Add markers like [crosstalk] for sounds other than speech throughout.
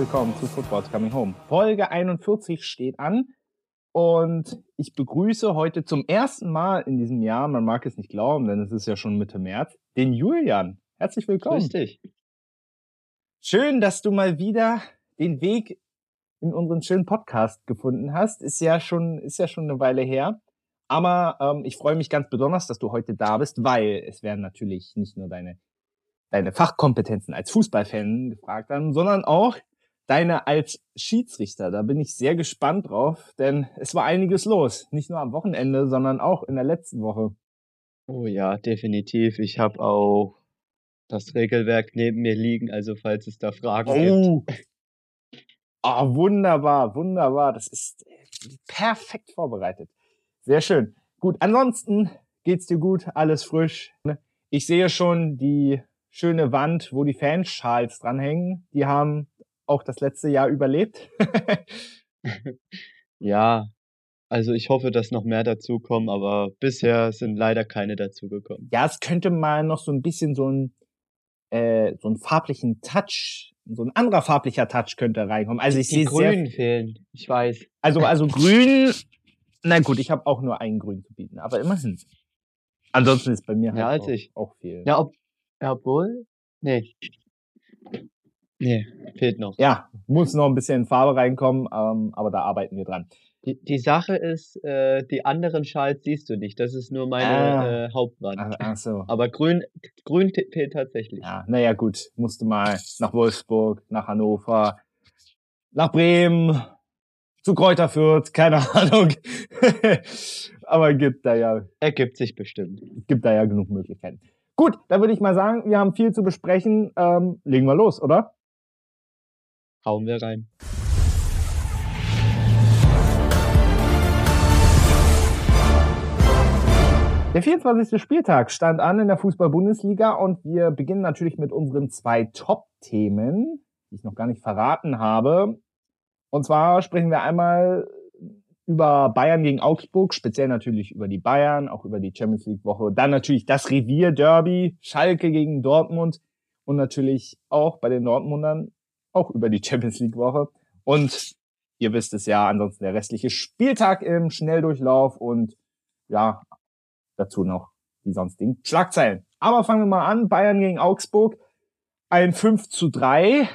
Willkommen zu Football's Coming Home. Folge 41 steht an und ich begrüße heute zum ersten Mal in diesem Jahr, man mag es nicht glauben, denn es ist ja schon Mitte März, den Julian. Herzlich willkommen. Grüß dich. Schön, dass du mal wieder den Weg in unseren schönen Podcast gefunden hast. Ist ja schon, ist ja schon eine Weile her. Aber ähm, ich freue mich ganz besonders, dass du heute da bist, weil es werden natürlich nicht nur deine deine Fachkompetenzen als Fußballfan gefragt haben, sondern auch deine als Schiedsrichter. Da bin ich sehr gespannt drauf, denn es war einiges los. Nicht nur am Wochenende, sondern auch in der letzten Woche. Oh ja, definitiv. Ich habe auch das Regelwerk neben mir liegen, also falls es da Fragen oh. gibt. Ah, oh, wunderbar, wunderbar. Das ist perfekt vorbereitet. Sehr schön. Gut, ansonsten geht's dir gut, alles frisch. Ich sehe schon die schöne Wand, wo die Fanschals dranhängen. Die haben auch das letzte Jahr überlebt. [laughs] ja, also ich hoffe, dass noch mehr dazukommen, aber bisher sind leider keine dazugekommen. Ja, es könnte mal noch so ein bisschen so ein äh, so einen farblichen Touch, so ein anderer farblicher Touch könnte reinkommen. Also ich sehe Grün sehr, fehlen, ich weiß. Also [laughs] also Grün. Na gut, ich habe auch nur einen Grün zu bieten, aber immerhin. Ansonsten ist bei mir halt ja, als auch, ich. auch viel. Ja, ob, obwohl, nee. Nee, fehlt noch. Ja, muss noch ein bisschen Farbe reinkommen, ähm, aber da arbeiten wir dran. Die, die Sache ist, äh, die anderen Schals siehst du nicht. Das ist nur meine ah. äh, Hauptwand. Ach, ach so. Aber grün, grün fehlt tatsächlich. Ja, naja, gut. Musste mal nach Wolfsburg, nach Hannover, nach Bremen, zu Kräuter Fürth, keine [laughs] Ahnung. aber gibt da ja. Ergibt sich bestimmt. Gibt da ja genug Möglichkeiten. Gut, dann würde ich mal sagen, wir haben viel zu besprechen. Ähm, legen wir los, oder? Hauen wir rein. Der 24. Spieltag stand an in der Fußball-Bundesliga und wir beginnen natürlich mit unseren zwei Top-Themen, die ich noch gar nicht verraten habe. Und zwar sprechen wir einmal über Bayern gegen Augsburg, speziell natürlich über die Bayern, auch über die Champions League Woche. Dann natürlich das Revier Derby, Schalke gegen Dortmund und natürlich auch bei den Dortmundern auch über die Champions League Woche. Und ihr wisst es ja, ansonsten der restliche Spieltag im Schnelldurchlauf und ja, dazu noch die sonstigen Schlagzeilen. Aber fangen wir mal an. Bayern gegen Augsburg. Ein 5 zu 3.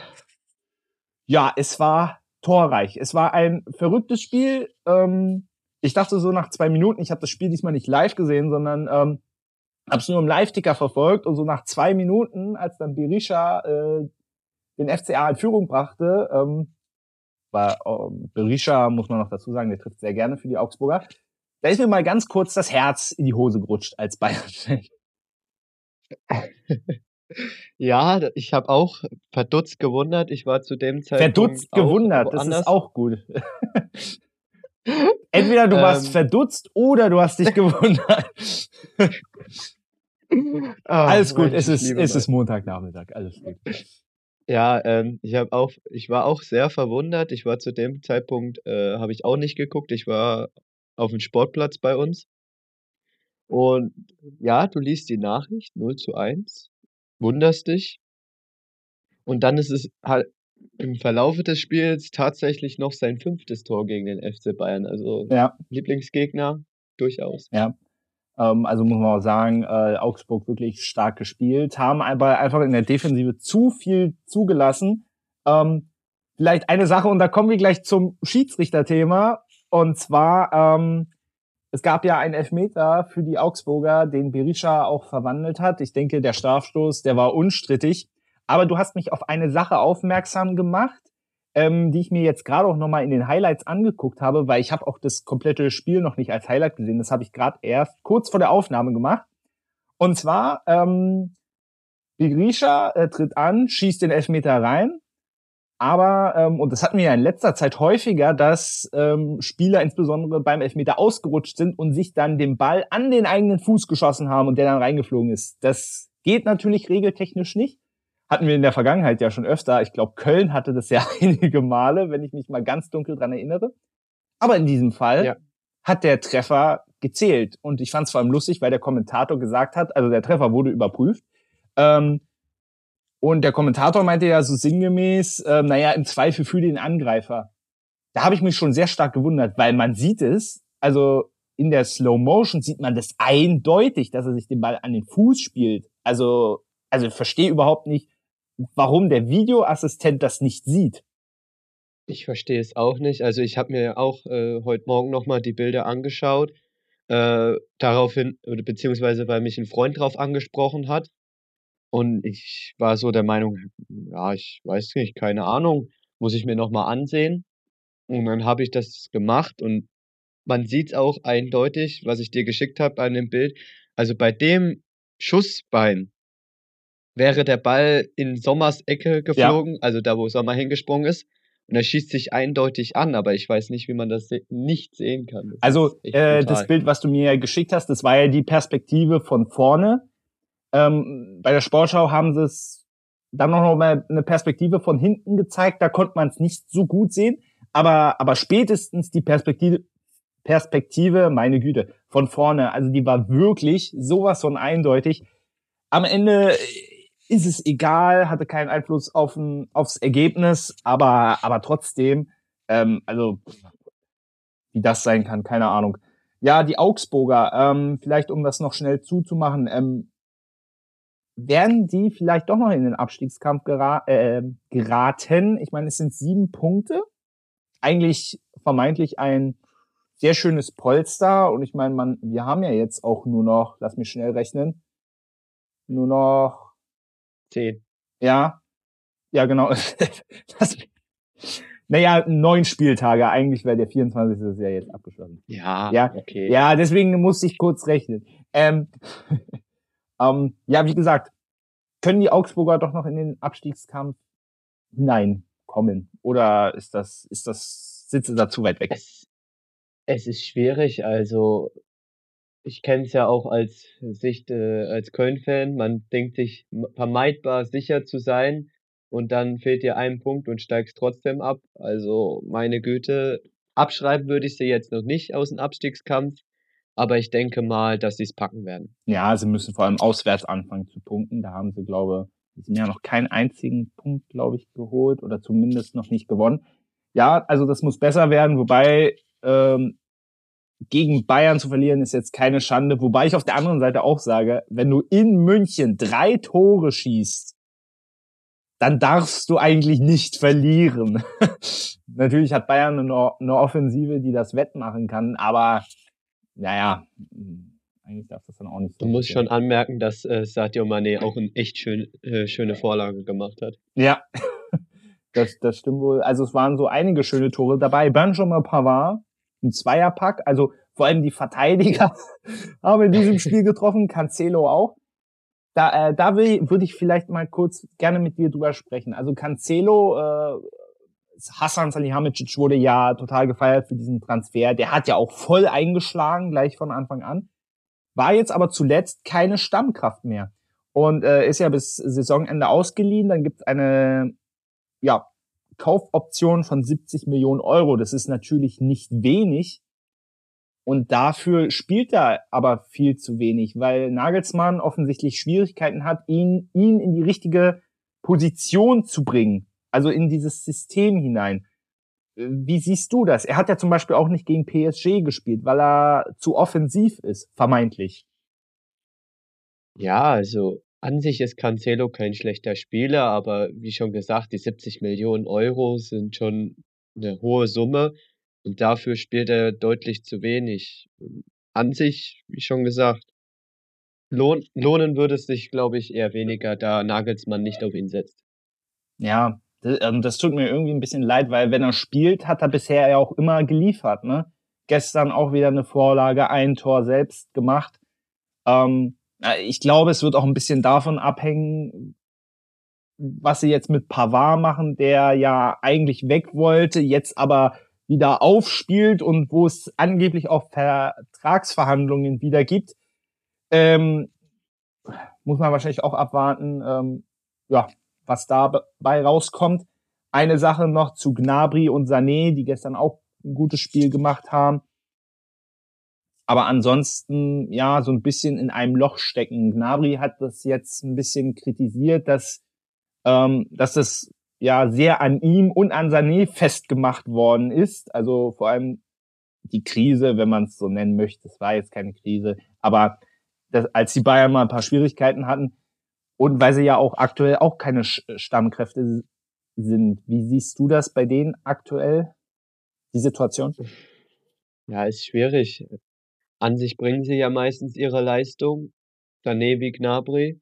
Ja, es war torreich. Es war ein verrücktes Spiel. Ähm, ich dachte so nach zwei Minuten, ich habe das Spiel diesmal nicht live gesehen, sondern ähm, habe es nur im Live-Ticker verfolgt und so nach zwei Minuten, als dann Berisha äh, den FCA in Führung brachte, ähm, war ähm, Berisha, muss man noch dazu sagen, der trifft sehr gerne für die Augsburger. Da ist mir mal ganz kurz das Herz in die Hose gerutscht als Bayern-Fan. [laughs] Ja, ich habe auch verdutzt gewundert. Ich war zu dem Zeitpunkt Verdutzt gewundert, das ist auch gut. [laughs] Entweder du warst ähm, verdutzt oder du hast dich [laughs] gewundert. Ah, alles gut, es ist, es ist Montagnachmittag, alles gut. Ja, ähm, ich habe auch, ich war auch sehr verwundert. Ich war zu dem Zeitpunkt, äh, habe ich auch nicht geguckt. Ich war auf dem Sportplatz bei uns. Und ja, du liest die Nachricht 0 zu 1 wunderst dich. Und dann ist es halt im Verlaufe des Spiels tatsächlich noch sein fünftes Tor gegen den FC Bayern. Also ja. Lieblingsgegner durchaus. Ja. Ähm, also muss man auch sagen, äh, Augsburg wirklich stark gespielt, haben aber einfach in der Defensive zu viel zugelassen. Ähm, vielleicht eine Sache, und da kommen wir gleich zum Schiedsrichterthema. Und zwar ähm, es gab ja einen Elfmeter für die Augsburger, den Berisha auch verwandelt hat. Ich denke, der Strafstoß, der war unstrittig. Aber du hast mich auf eine Sache aufmerksam gemacht, ähm, die ich mir jetzt gerade auch nochmal in den Highlights angeguckt habe, weil ich habe auch das komplette Spiel noch nicht als Highlight gesehen. Das habe ich gerade erst kurz vor der Aufnahme gemacht. Und zwar, ähm, Berisha äh, tritt an, schießt den Elfmeter rein aber, ähm, und das hatten wir ja in letzter Zeit häufiger, dass ähm, Spieler insbesondere beim Elfmeter ausgerutscht sind und sich dann den Ball an den eigenen Fuß geschossen haben und der dann reingeflogen ist. Das geht natürlich regeltechnisch nicht. Hatten wir in der Vergangenheit ja schon öfter. Ich glaube, Köln hatte das ja [laughs] einige Male, wenn ich mich mal ganz dunkel dran erinnere. Aber in diesem Fall ja. hat der Treffer gezählt. Und ich fand es vor allem lustig, weil der Kommentator gesagt hat, also der Treffer wurde überprüft. Ähm, Und der Kommentator meinte ja so sinngemäß, äh, naja, im Zweifel für den Angreifer. Da habe ich mich schon sehr stark gewundert, weil man sieht es, also in der Slow Motion sieht man das eindeutig, dass er sich den Ball an den Fuß spielt. Also, also ich verstehe überhaupt nicht, warum der Videoassistent das nicht sieht. Ich verstehe es auch nicht. Also ich habe mir auch äh, heute Morgen nochmal die Bilder angeschaut, äh, daraufhin, beziehungsweise weil mich ein Freund drauf angesprochen hat. Und ich war so der Meinung, ja, ich weiß nicht, keine Ahnung, muss ich mir nochmal ansehen. Und dann habe ich das gemacht und man sieht auch eindeutig, was ich dir geschickt habe an dem Bild. Also bei dem Schussbein wäre der Ball in Sommers Ecke geflogen, ja. also da, wo Sommer hingesprungen ist. Und er schießt sich eindeutig an, aber ich weiß nicht, wie man das se nicht sehen kann. Das also äh, das Bild, was du mir geschickt hast, das war ja die Perspektive von vorne. Ähm, bei der Sportschau haben sie es dann noch mal eine Perspektive von hinten gezeigt. Da konnte man es nicht so gut sehen, aber aber spätestens die Perspektive Perspektive, meine Güte, von vorne. Also die war wirklich sowas von eindeutig. Am Ende ist es egal, hatte keinen Einfluss auf ein, aufs Ergebnis, aber, aber trotzdem, ähm, also wie das sein kann, keine Ahnung. Ja, die Augsburger, ähm, vielleicht um das noch schnell zuzumachen, ähm, werden die vielleicht doch noch in den Abstiegskampf gera äh, geraten? Ich meine, es sind sieben Punkte. Eigentlich vermeintlich ein sehr schönes Polster. Und ich meine, man, wir haben ja jetzt auch nur noch, lass mich schnell rechnen, nur noch Zehn. Ja. Ja, genau. [laughs] das, naja, neun Spieltage. Eigentlich wäre der 24. Das ja jetzt abgeschlossen. Ja, ja, okay. Ja, deswegen musste ich kurz rechnen. Ähm, [laughs] ähm, ja, wie gesagt, können die Augsburger doch noch in den Abstiegskampf hineinkommen? Oder ist das, ist das, sitze da zu weit weg? Es, es ist schwierig. Also, ich kenne es ja auch als Sicht äh, als Köln-Fan. Man denkt sich vermeidbar sicher zu sein und dann fehlt dir ein Punkt und steigst trotzdem ab. Also meine Güte, abschreiben würde ich sie jetzt noch nicht aus dem Abstiegskampf, aber ich denke mal, dass sie es packen werden. Ja, sie müssen vor allem auswärts anfangen zu punkten. Da haben sie, glaube ich, ja noch keinen einzigen Punkt, glaube ich, geholt oder zumindest noch nicht gewonnen. Ja, also das muss besser werden, wobei ähm, gegen Bayern zu verlieren ist jetzt keine Schande. Wobei ich auf der anderen Seite auch sage, wenn du in München drei Tore schießt, dann darfst du eigentlich nicht verlieren. [laughs] Natürlich hat Bayern eine, eine, Offensive, die das wettmachen kann, aber naja, eigentlich darf das dann auch nicht so. Du musst schon anmerken, dass äh, Sadio Mané auch eine echt schön, äh, schöne Vorlage gemacht hat. Ja, [laughs] das, das stimmt wohl. Also es waren so einige schöne Tore dabei. Benjamin Pavard ein Zweierpack. Also vor allem die Verteidiger [laughs] haben in diesem Spiel [laughs] getroffen, Cancelo auch. Da, äh, da will, würde ich vielleicht mal kurz gerne mit dir drüber sprechen. Also Cancelo, äh, Hassan Salihamidzic wurde ja total gefeiert für diesen Transfer. Der hat ja auch voll eingeschlagen, gleich von Anfang an. War jetzt aber zuletzt keine Stammkraft mehr. Und äh, ist ja bis Saisonende ausgeliehen. Dann gibt es eine ja, Kaufoption von 70 Millionen Euro. Das ist natürlich nicht wenig. Und dafür spielt er aber viel zu wenig, weil Nagelsmann offensichtlich Schwierigkeiten hat, ihn, ihn in die richtige Position zu bringen. Also in dieses System hinein. Wie siehst du das? Er hat ja zum Beispiel auch nicht gegen PSG gespielt, weil er zu offensiv ist, vermeintlich. Ja, also an sich ist Cancelo kein schlechter Spieler, aber wie schon gesagt, die 70 Millionen Euro sind schon eine hohe Summe und dafür spielt er deutlich zu wenig. An sich, wie schon gesagt, lohn, lohnen würde es sich, glaube ich, eher weniger, da Nagelsmann nicht auf ihn setzt. Ja, das, ähm, das tut mir irgendwie ein bisschen leid, weil wenn er spielt, hat er bisher ja auch immer geliefert. Ne? Gestern auch wieder eine Vorlage, ein Tor selbst gemacht. Ähm, äh, ich glaube, es wird auch ein bisschen davon abhängen, was sie jetzt mit Pavard machen, der ja eigentlich weg wollte, jetzt aber wieder aufspielt und wo es angeblich auch Vertragsverhandlungen wieder gibt. Ähm, muss man wahrscheinlich auch abwarten, ähm, ja, was dabei rauskommt. Eine Sache noch zu Gnabry und Sané, die gestern auch ein gutes Spiel gemacht haben. Aber ansonsten, ja, so ein bisschen in einem Loch stecken. Gnabry hat das jetzt ein bisschen kritisiert, dass ähm, dass das ja sehr an ihm und an Sané festgemacht worden ist. Also vor allem die Krise, wenn man es so nennen möchte, es war jetzt keine Krise, aber das, als die Bayern mal ein paar Schwierigkeiten hatten und weil sie ja auch aktuell auch keine Stammkräfte sind. Wie siehst du das bei denen aktuell, die Situation? Ja, ist schwierig. An sich bringen sie ja meistens ihre Leistung. Sané wie Gnabry.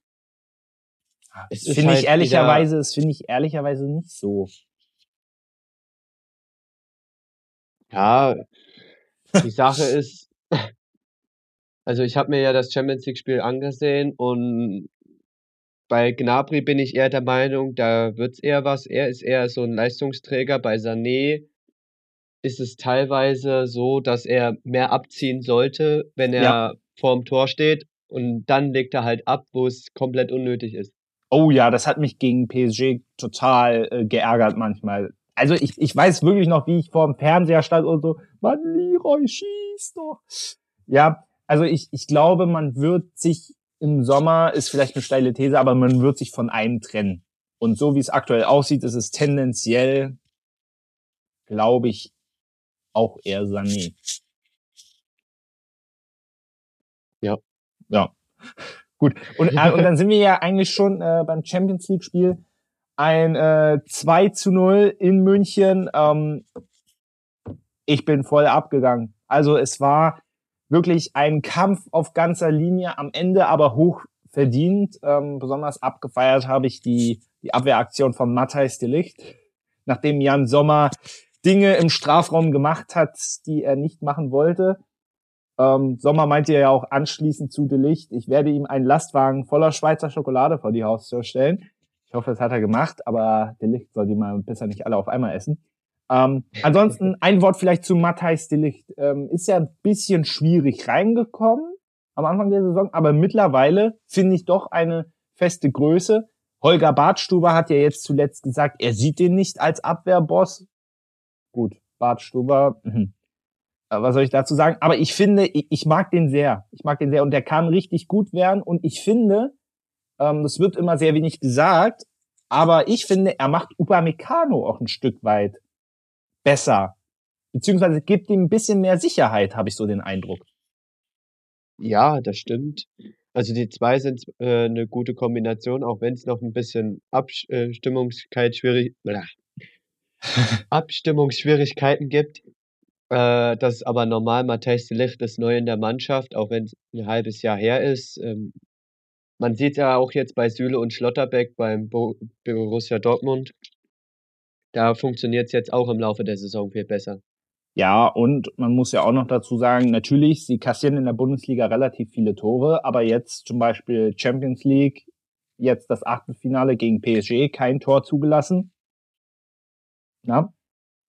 Es finde halt ich ehrlicherweise, es finde ich ehrlicherweise nicht so. Ja, die Sache [laughs] ist, [laughs] also ich habe mir ja das Champions League Spiel angesehen und bei Gnabry bin ich eher der Meinung, da wird's eher was. Er ist eher so ein Leistungsträger. Bei Sané ist es teilweise so, dass er mehr abziehen sollte, wenn er ja. vorm Tor steht und dann legt er halt ab, wo es komplett unnötig ist. Oh ja, das hat mich gegen PSG total äh, geärgert manchmal. Also ich, ich weiß wirklich noch, wie ich vor dem Fernseher stand und so, Mann, Leroy, schieß doch. Ja, also ich, ich glaube, man wird sich im Sommer, ist vielleicht eine steile These, aber man wird sich von einem trennen. Und so wie es aktuell aussieht, ist es tendenziell, glaube ich, auch eher Sané. Ja. Ja. Gut. Und, äh, und dann sind wir ja eigentlich schon äh, beim Champions League Spiel. Ein äh, 2 zu 0 in München. Ähm, ich bin voll abgegangen. Also es war wirklich ein Kampf auf ganzer Linie, am Ende aber hoch verdient. Ähm, besonders abgefeiert habe ich die, die Abwehraktion von Matthijs de Licht, nachdem Jan Sommer Dinge im Strafraum gemacht hat, die er nicht machen wollte. Ähm, Sommer meinte ja auch anschließend zu De Licht, ich werde ihm einen Lastwagen voller Schweizer Schokolade vor die Haustür stellen. Ich hoffe, das hat er gemacht, aber De Licht soll die mal besser nicht alle auf einmal essen. Ähm, ansonsten [laughs] ein Wort vielleicht zu Matthijs de Licht. Ähm, ist ja ein bisschen schwierig reingekommen am Anfang der Saison, aber mittlerweile finde ich doch eine feste Größe. Holger Bartstuber hat ja jetzt zuletzt gesagt, er sieht den nicht als Abwehrboss. Gut, Bartstuber, mh. Äh, was soll ich dazu sagen? Aber ich finde, ich, ich, mag den sehr. Ich mag den sehr und der kann richtig gut werden. Und ich finde, ähm, das wird immer sehr wenig gesagt, aber ich finde, er macht Upamecano auch ein Stück weit besser. Beziehungsweise gibt ihm ein bisschen mehr Sicherheit, habe ich so den Eindruck. Ja, das stimmt. Also die zwei sind äh, eine gute Kombination, auch wenn es noch ein bisschen Abstimmungskeit schwierig, Abstimmungsschwierigkeiten gibt. Äh, das ist aber normal. Matthijs de Ligt ist neu in der Mannschaft, auch wenn es ein halbes Jahr her ist. Ähm, man sieht ja auch jetzt bei Süle und Schlotterbeck beim Bo Borussia Dortmund. Da funktioniert es jetzt auch im Laufe der Saison viel besser. Ja, und man muss ja auch noch dazu sagen, natürlich, sie kassieren in der Bundesliga relativ viele Tore, aber jetzt zum Beispiel Champions League, jetzt das Achtelfinale gegen PSG, kein Tor zugelassen. Na,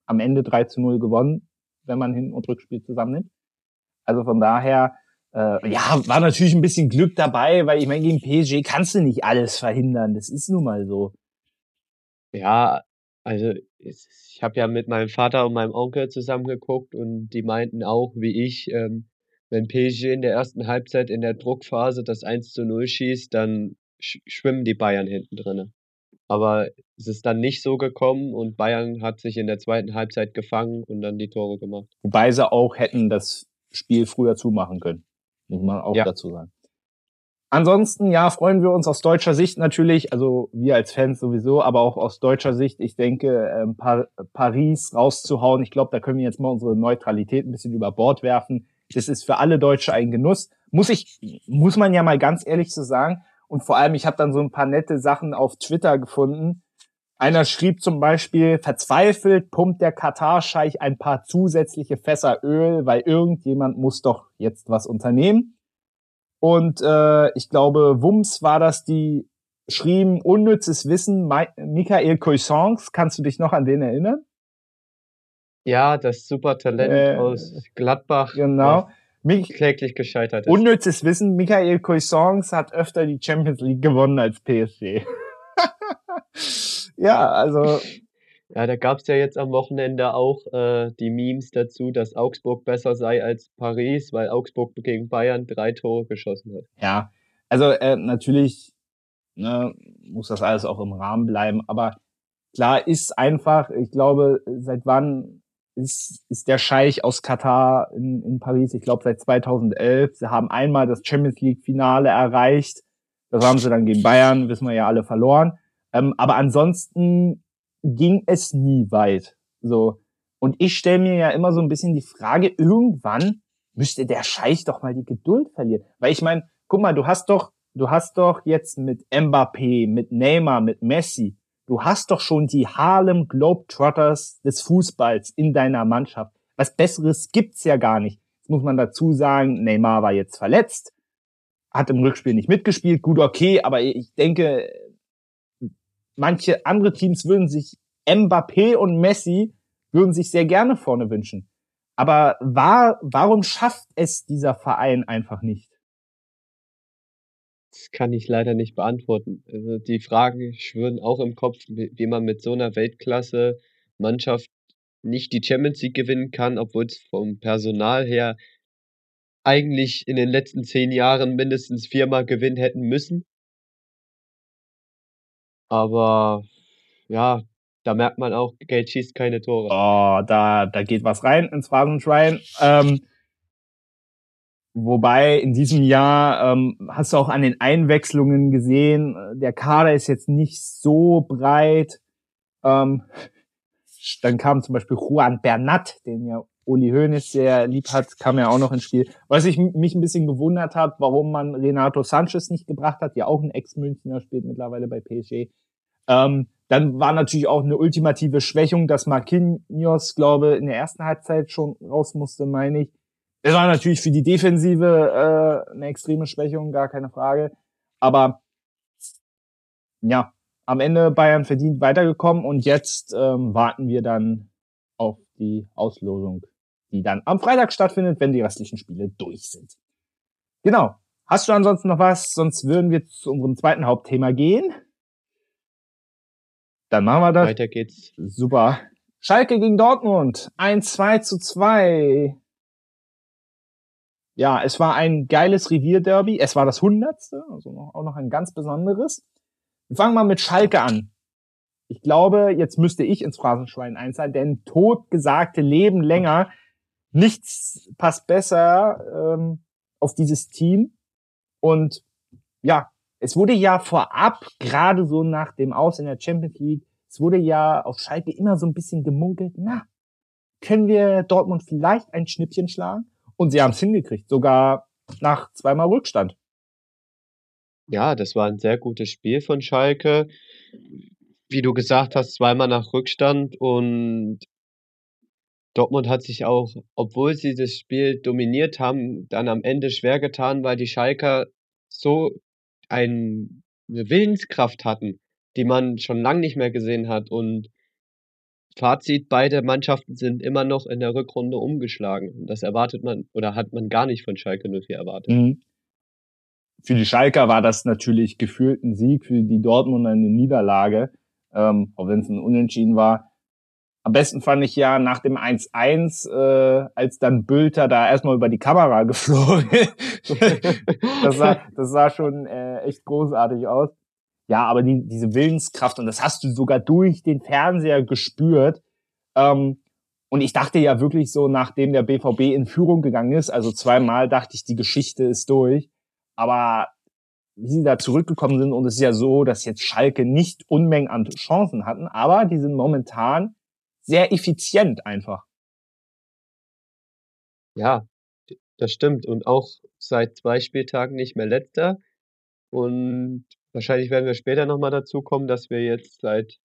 am Ende 3 zu 0 gewonnen, wenn man Hin- und Rückspiel zusammennimmt. Also von daher, äh, ja, war natürlich ein bisschen Glück dabei, weil ich meine, gegen PSG kannst du nicht alles verhindern. Das ist nun mal so. Ja, also ich habe ja mit meinem Vater und meinem Onkel zusammen geguckt und die meinten auch, wie ich, ähm, wenn PSG in der ersten Halbzeit in der Druckphase das 1 zu 0 schießt, dann sch schwimmen die Bayern hinten drinne. Aber es ist dann nicht so gekommen und Bayern hat sich in der zweiten Halbzeit gefangen und dann die Tore gemacht. Wobei sie auch hätten das Spiel früher zumachen können, muss man auch ja. dazu sagen. Ansonsten, ja, freuen wir uns aus deutscher Sicht natürlich, also wir als Fans sowieso, aber auch aus deutscher Sicht, ich denke, ähm, Par Paris rauszuhauen, ich glaube, da können wir jetzt mal unsere Neutralität ein bisschen über Bord werfen. Das ist für alle Deutsche ein Genuss. Muss ich, muss man ja mal ganz ehrlich so sagen. Und vor allem, ich habe dann so ein paar nette Sachen auf Twitter gefunden. Einer schrieb zum Beispiel, verzweifelt pumpt der Katar-Scheich ein paar zusätzliche Fässer Öl, weil irgendjemand muss doch jetzt was unternehmen. Und äh, ich glaube, Wums war das, die schrieben unnützes Wissen, Michael Cuisance. Kannst du dich noch an den erinnern? Ja, das Supertalent äh, aus Gladbach. Genau. Mich kläglich gescheitert ist. Unnützes Wissen, Michael Cuisance hat öfter die Champions League gewonnen als PSG. [laughs] ja, also. Ja, da gab's ja jetzt am Wochenende auch äh, die Memes dazu, dass Augsburg besser sei als Paris, weil Augsburg gegen Bayern drei Tore geschossen hat. Ja, also äh, natürlich ne, muss das alles auch im Rahmen bleiben. Aber klar ist einfach, ich glaube, seit wann ist, ist der Scheich aus Katar in, in Paris? Ich glaube seit 2011. Sie haben einmal das Champions League Finale erreicht. Das haben sie dann gegen Bayern, wissen wir ja alle, verloren. Ähm, aber ansonsten ging es nie weit. So. Und ich stelle mir ja immer so ein bisschen die Frage, irgendwann müsste der Scheich doch mal die Geduld verlieren. Weil ich meine, guck mal, du hast doch, du hast doch jetzt mit Mbappé, mit Neymar, mit Messi, du hast doch schon die Harlem Globetrotters des Fußballs in deiner Mannschaft. Was Besseres gibt's ja gar nicht. Jetzt muss man dazu sagen, Neymar war jetzt verletzt, hat im Rückspiel nicht mitgespielt, gut, okay, aber ich denke, manche andere Teams würden sich Mbappé und Messi würden sich sehr gerne vorne wünschen. Aber war, warum schafft es dieser Verein einfach nicht? Das kann ich leider nicht beantworten. Also die Fragen schwirren auch im Kopf, wie man mit so einer Weltklasse-Mannschaft nicht die Champions League gewinnen kann, obwohl es vom Personal her eigentlich in den letzten zehn Jahren mindestens viermal gewinnen hätten müssen. Aber ja, da merkt man auch, Geld schießt keine Tore. Oh, da, da geht was rein ins Phrasenschwein. Ähm, wobei in diesem Jahr ähm, hast du auch an den Einwechslungen gesehen, der Kader ist jetzt nicht so breit. Ähm, dann kam zum Beispiel Juan Bernat, den ja Uli Hoeneß sehr lieb hat, kam ja auch noch ins Spiel. Was ich mich ein bisschen gewundert hat, warum man Renato Sanchez nicht gebracht hat, ja auch ein Ex-Münchner spielt mittlerweile bei PSG. Ähm, dann war natürlich auch eine ultimative Schwächung, dass Marquinhos, glaube in der ersten Halbzeit schon raus musste, meine ich. Das war natürlich für die Defensive äh, eine extreme Schwächung, gar keine Frage. Aber ja, am Ende Bayern verdient weitergekommen und jetzt ähm, warten wir dann auf die Auslosung, die dann am Freitag stattfindet, wenn die restlichen Spiele durch sind. Genau. Hast du ansonsten noch was? Sonst würden wir zu unserem zweiten Hauptthema gehen. Dann machen wir das. Weiter geht's. Super. Schalke gegen Dortmund. Ein 2 zu 2. Ja, es war ein geiles Revierderby. Es war das hundertste, also auch noch ein ganz besonderes. Wir fangen mal mit Schalke an. Ich glaube, jetzt müsste ich ins Phrasenschwein einzahlen, denn totgesagte leben länger. Nichts passt besser ähm, auf dieses Team. Und ja, es wurde ja vorab, gerade so nach dem Aus in der Champions League, es wurde ja auf Schalke immer so ein bisschen gemunkelt, na, können wir Dortmund vielleicht ein Schnippchen schlagen? Und sie haben es hingekriegt, sogar nach zweimal Rückstand. Ja, das war ein sehr gutes Spiel von Schalke. Wie du gesagt hast, zweimal nach Rückstand und Dortmund hat sich auch, obwohl sie das Spiel dominiert haben, dann am Ende schwer getan, weil die Schalker so ein, eine Willenskraft hatten, die man schon lange nicht mehr gesehen hat. Und Fazit, beide Mannschaften sind immer noch in der Rückrunde umgeschlagen. Und das erwartet man oder hat man gar nicht von Schalke 04 erwartet. Mhm. Für die Schalker war das natürlich gefühlt ein Sieg, für die Dortmunder eine Niederlage, ähm, auch wenn es ein Unentschieden war. Am besten fand ich ja nach dem 1-1, äh, als dann Bülter da erstmal über die Kamera [laughs] geflogen [laughs] das, sah, das sah schon äh, echt großartig aus. Ja, aber die, diese Willenskraft, und das hast du sogar durch den Fernseher gespürt. Ähm, und ich dachte ja wirklich so, nachdem der BVB in Führung gegangen ist, also zweimal dachte ich, die Geschichte ist durch. Aber wie sie da zurückgekommen sind, und es ist ja so, dass jetzt Schalke nicht Unmengen an Chancen hatten, aber die sind momentan sehr effizient einfach. Ja, das stimmt. Und auch seit zwei Spieltagen nicht mehr letzter. Und wahrscheinlich werden wir später nochmal dazu kommen, dass wir jetzt seit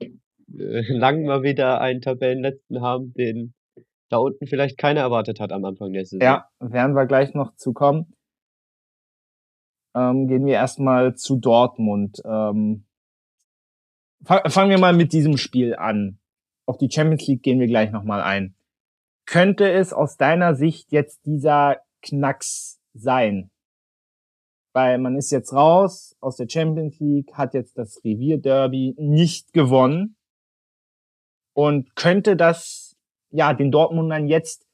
äh, [laughs] langem mal wieder einen Tabellenletzten haben, den da unten vielleicht keiner erwartet hat am Anfang der Saison. Ja, werden wir gleich noch zu kommen. Ähm, gehen wir erstmal zu Dortmund. Ähm, fangen wir mal mit diesem Spiel an. Auf die Champions League gehen wir gleich nochmal ein. Könnte es aus deiner Sicht jetzt dieser Knacks sein? Weil man ist jetzt raus aus der Champions League, hat jetzt das Revierderby nicht gewonnen. Und könnte das, ja, den Dortmundern jetzt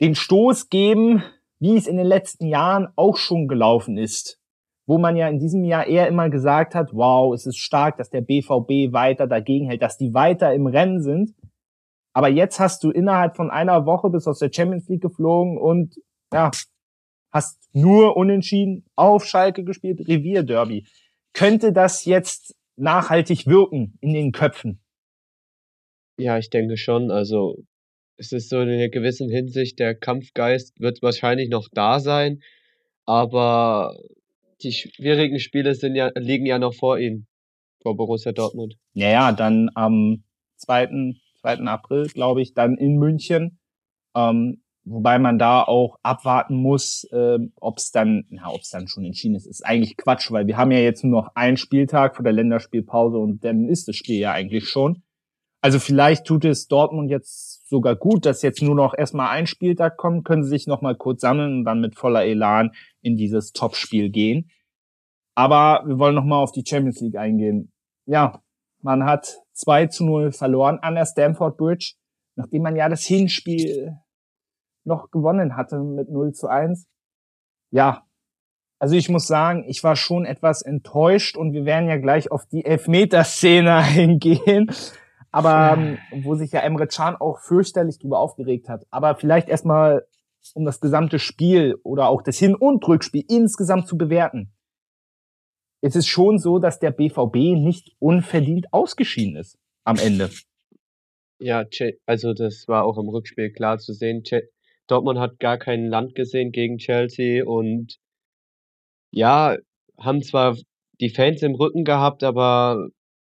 den Stoß geben, wie es in den letzten Jahren auch schon gelaufen ist. wo man ja in diesem Jahr eher immer gesagt hat, wow, es ist stark, dass der BVB weiter dagegen hält, dass die weiter im Rennen sind. Aber jetzt hast du innerhalb von einer Woche bis aus der Champions League geflogen und ja, hast nur unentschieden auf Schalke gespielt, Revierderby. Könnte das jetzt nachhaltig wirken in den Köpfen? Ja, ich denke schon. Also es ist so in einer gewissen Hinsicht, der Kampfgeist wird wahrscheinlich noch da sein, aber die schwierigen Spiele sind ja, liegen ja noch vor ihnen, vor Borussia Dortmund. Naja, dann am 2. 2. April, glaube ich, dann in München. Ähm, wobei man da auch abwarten muss, äh, ob es dann, na, ob es dann schon entschieden ist, ist eigentlich Quatsch, weil wir haben ja jetzt nur noch einen Spieltag vor der Länderspielpause und dann ist das Spiel ja eigentlich schon. Also vielleicht tut es Dortmund jetzt sogar gut, dass jetzt nur noch erstmal ein Spieltag kommt, können sie sich nochmal kurz sammeln und dann mit voller Elan in dieses Topspiel gehen. Aber wir wollen nochmal auf die Champions League eingehen. Ja, man hat 2 zu 0 verloren an der Stamford Bridge, nachdem man ja das Hinspiel noch gewonnen hatte mit 0 zu 1. Ja, also ich muss sagen, ich war schon etwas enttäuscht und wir werden ja gleich auf die Elfmeterszene [laughs] eingehen aber ähm, wo sich ja Emre Can auch fürchterlich drüber aufgeregt hat. Aber vielleicht erstmal, um das gesamte Spiel oder auch das Hin- und Rückspiel insgesamt zu bewerten. Es ist schon so, dass der BVB nicht unverdient ausgeschieden ist am Ende. Ja, also das war auch im Rückspiel klar zu sehen. Dortmund hat gar kein Land gesehen gegen Chelsea und ja, haben zwar die Fans im Rücken gehabt, aber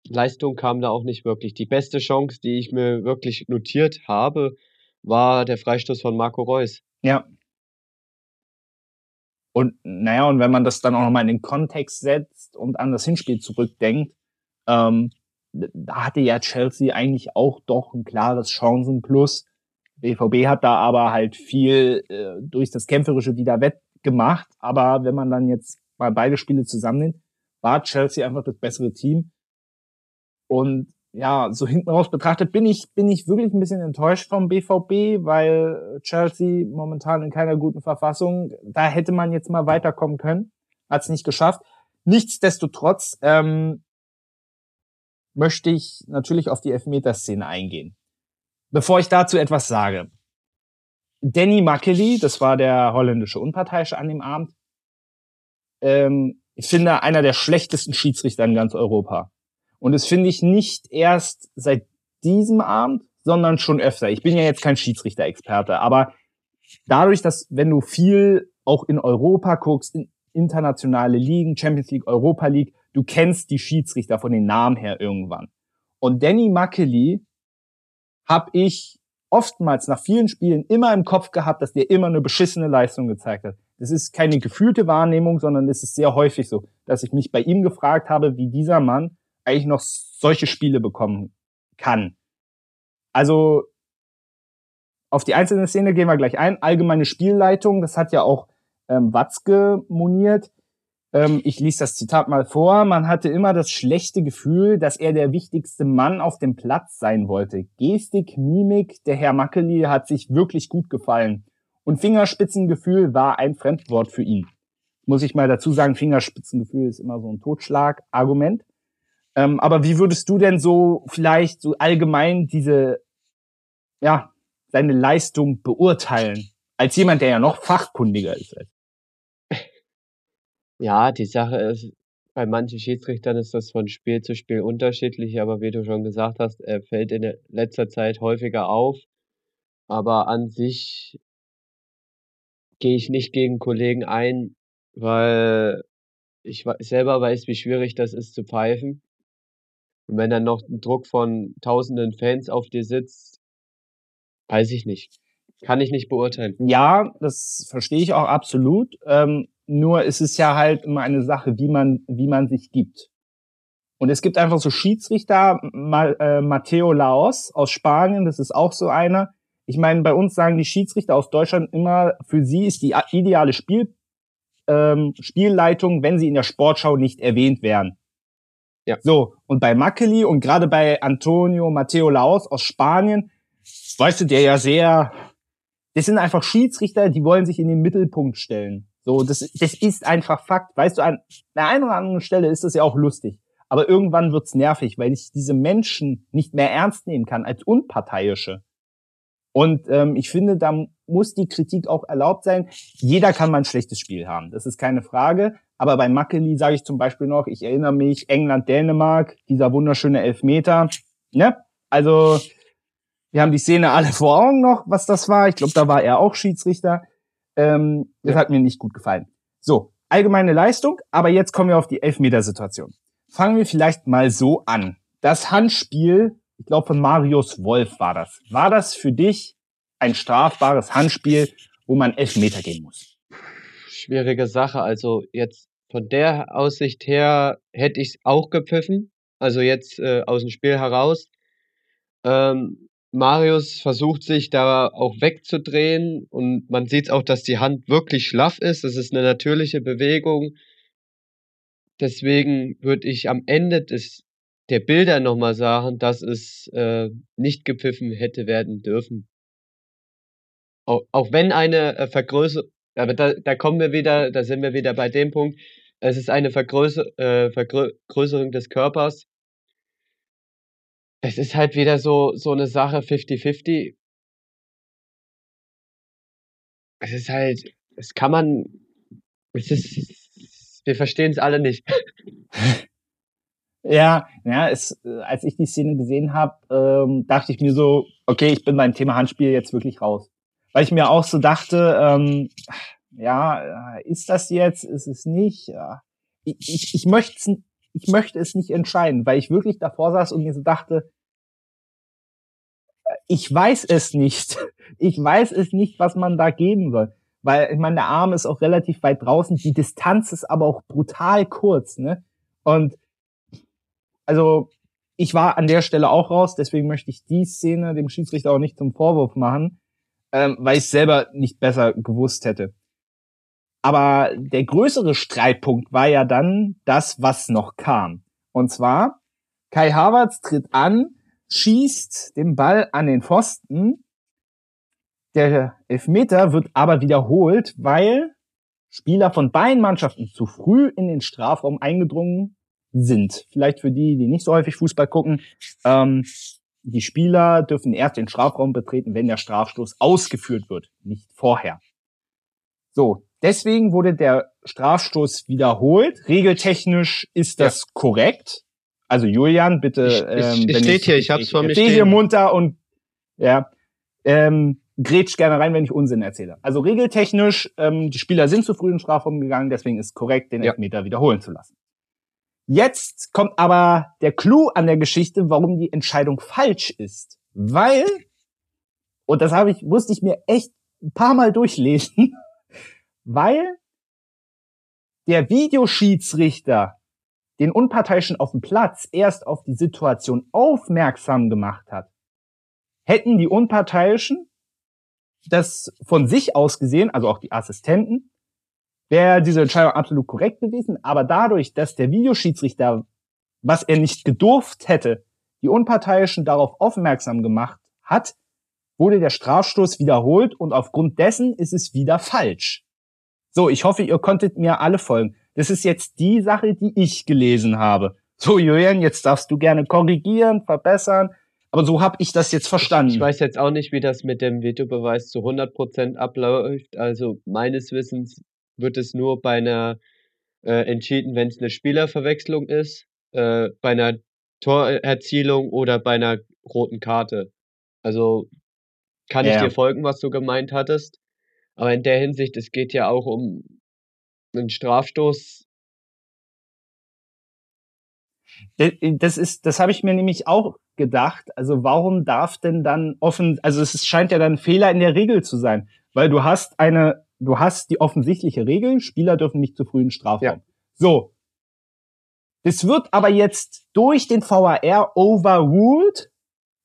Leistung kam da auch nicht wirklich. Die beste Chance, die ich mir wirklich notiert habe, war der Freistoß von Marco Reus. Ja. Und naja, und wenn man das dann auch nochmal in den Kontext setzt und an das Hinspiel zurückdenkt, ähm, da hatte ja Chelsea eigentlich auch doch ein klares Chancenplus. BVB hat da aber halt viel äh, durch das Kämpferische wieder wettgemacht. Aber wenn man dann jetzt mal beide Spiele zusammennimmt, war Chelsea einfach das bessere Team. Und ja, so hinten raus betrachtet bin ich, bin ich wirklich ein bisschen enttäuscht vom BVB, weil Chelsea momentan in keiner guten Verfassung. Da hätte man jetzt mal weiterkommen können. Hat es nicht geschafft. Nichtsdestotrotz ähm, möchte ich natürlich auf die Elfmeterszene eingehen. Bevor ich dazu etwas sage. Danny Makeli, das war der holländische Unparteiische an dem Abend, ähm, ich finde einer der schlechtesten Schiedsrichter in ganz Europa. Und das finde ich nicht erst seit diesem Abend, sondern schon öfter. Ich bin ja jetzt kein Schiedsrichter-Experte, aber dadurch, dass wenn du viel auch in Europa guckst, in internationale Ligen, Champions League, Europa League, du kennst die Schiedsrichter von den Namen her irgendwann. Und Danny Muckley habe ich oftmals nach vielen Spielen immer im Kopf gehabt, dass der immer eine beschissene Leistung gezeigt hat. Das ist keine gefühlte Wahrnehmung, sondern es ist sehr häufig so, dass ich mich bei ihm gefragt habe, wie dieser Mann eigentlich noch solche Spiele bekommen kann. Also auf die einzelne Szene gehen wir gleich ein. Allgemeine Spielleitung, das hat ja auch ähm, Watzke moniert. Ähm, ich lese das Zitat mal vor. Man hatte immer das schlechte Gefühl, dass er der wichtigste Mann auf dem Platz sein wollte. Gestik, Mimik, der Herr Mackeli hat sich wirklich gut gefallen. Und Fingerspitzengefühl war ein Fremdwort für ihn. Muss ich mal dazu sagen, Fingerspitzengefühl ist immer so ein Totschlagargument. Ähm, aber wie würdest du denn so vielleicht so allgemein diese, ja, seine Leistung beurteilen? Als jemand, der ja noch fachkundiger ist. Ja, die Sache ist, bei manchen Schiedsrichtern ist das von Spiel zu Spiel unterschiedlich, aber wie du schon gesagt hast, er fällt in letzter Zeit häufiger auf. Aber an sich gehe ich nicht gegen Kollegen ein, weil ich selber weiß, wie schwierig das ist zu pfeifen. Und wenn dann noch ein Druck von tausenden Fans auf dir sitzt, weiß ich nicht. Kann ich nicht beurteilen. Ja, das verstehe ich auch absolut. Ähm, nur ist es ja halt immer eine Sache, wie man, wie man sich gibt. Und es gibt einfach so Schiedsrichter, Ma äh, Matteo Laos aus Spanien, das ist auch so einer. Ich meine, bei uns sagen die Schiedsrichter aus Deutschland immer, für sie ist die ideale Spiel, ähm, Spielleitung, wenn sie in der Sportschau nicht erwähnt werden. Ja. So, und bei Makeli und gerade bei Antonio Matteo Laos aus Spanien, weißt du, der ja sehr, das sind einfach Schiedsrichter, die wollen sich in den Mittelpunkt stellen. So, das, das ist einfach Fakt. Weißt du, an der einen oder anderen Stelle ist das ja auch lustig. Aber irgendwann wird's nervig, weil ich diese Menschen nicht mehr ernst nehmen kann als Unparteiische. Und ähm, ich finde, da muss die Kritik auch erlaubt sein. Jeder kann mal ein schlechtes Spiel haben, das ist keine Frage. Aber bei Mackeli sage ich zum Beispiel noch, ich erinnere mich, England, Dänemark, dieser wunderschöne Elfmeter. Ne? Also, wir haben die Szene alle vor Augen noch, was das war. Ich glaube, da war er auch Schiedsrichter. Ähm, das ja. hat mir nicht gut gefallen. So, allgemeine Leistung, aber jetzt kommen wir auf die Elfmetersituation. Fangen wir vielleicht mal so an. Das Handspiel, ich glaube von Marius Wolf war das. War das für dich ein strafbares Handspiel, wo man Elfmeter gehen muss? Schwierige Sache. Also jetzt von der Aussicht her hätte ich es auch gepfiffen. Also jetzt äh, aus dem Spiel heraus. Ähm, Marius versucht sich da auch wegzudrehen und man sieht auch, dass die Hand wirklich schlaff ist. Das ist eine natürliche Bewegung. Deswegen würde ich am Ende des, der Bilder nochmal sagen, dass es äh, nicht gepfiffen hätte werden dürfen. Auch, auch wenn eine äh, Vergrößerung, aber da, da kommen wir wieder, da sind wir wieder bei dem Punkt, es ist eine Vergrößer, äh, Vergrößerung des Körpers. Es ist halt wieder so, so eine Sache 50-50. Es ist halt, es kann man, es ist, wir verstehen es alle nicht. [laughs] Ja, ja, es, als ich die Szene gesehen habe, ähm, dachte ich mir so, okay, ich bin beim Thema Handspiel jetzt wirklich raus. Weil ich mir auch so dachte, ähm, ja, äh, ist das jetzt, ist es nicht? Ja. Ich, ich, ich, möchte, ich möchte es nicht entscheiden, weil ich wirklich davor saß und mir so dachte, ich weiß es nicht. [laughs] Ich weiß es nicht, was man da geben soll weil ich meine, der Arm ist auch relativ weit draußen, die Distanz ist aber auch brutal kurz, ne? Und also ich war an der Stelle auch raus, deswegen möchte ich die Szene dem Schiedsrichter auch nicht zum Vorwurf machen, ähm, weil ich selber nicht besser gewusst hätte. Aber der größere Streitpunkt war ja dann das, was noch kam. Und zwar, Kai Havertz tritt an, schießt den Ball an den Pfosten der Elfmeter wird aber wiederholt, weil Spieler von beiden Mannschaften zu früh in den Strafraum eingedrungen sind. Vielleicht für die, die nicht so häufig Fußball gucken. Ähm, die Spieler dürfen erst den Strafraum betreten, wenn der Strafstoß ausgeführt wird, nicht vorher. So, deswegen wurde der Strafstoß wiederholt. Regeltechnisch ist das ja. korrekt. Also Julian, bitte. Ich, ähm, ich, ich steht hier, ich hab's vor mir stehen. hier munter und ja. Ähm, grätsch gerne rein, wenn ich Unsinn erzähle. Also regeltechnisch, ähm, die Spieler sind zu früh in Strafraum gegangen, deswegen ist korrekt, den ja. Elfmeter wiederholen zu lassen. Jetzt kommt aber der Clou an der Geschichte, warum die Entscheidung falsch ist. Weil, und das habe ich, musste ich mir echt ein paar Mal durchlesen, weil der Videoschiedsrichter den Unparteiischen auf dem Platz erst auf die Situation aufmerksam gemacht hat, hätten die Unparteiischen das von sich aus gesehen, also auch die Assistenten, wäre diese Entscheidung absolut korrekt gewesen. Aber dadurch, dass der Videoschiedsrichter, was er nicht gedurft hätte, die Unparteiischen darauf aufmerksam gemacht hat, wurde der Strafstoß wiederholt und aufgrund dessen ist es wieder falsch. So, ich hoffe, ihr konntet mir alle folgen. Das ist jetzt die Sache, die ich gelesen habe. So, Julian, jetzt darfst du gerne korrigieren, verbessern. Aber so habe ich das jetzt verstanden. Ich weiß jetzt auch nicht, wie das mit dem Videobeweis zu 100% abläuft. Also meines Wissens wird es nur bei einer äh, entschieden, wenn es eine Spielerverwechslung ist, äh, bei einer Torerzielung oder bei einer roten Karte. Also kann ja. ich dir folgen, was du gemeint hattest. Aber in der Hinsicht, es geht ja auch um einen Strafstoß. Das ist, das habe ich mir nämlich auch gedacht. Also warum darf denn dann offen, also es scheint ja dann Fehler in der Regel zu sein, weil du hast eine, du hast die offensichtliche Regel, Spieler dürfen nicht zu früh in Strafraum. Ja. So. Das wird aber jetzt durch den VAR overruled,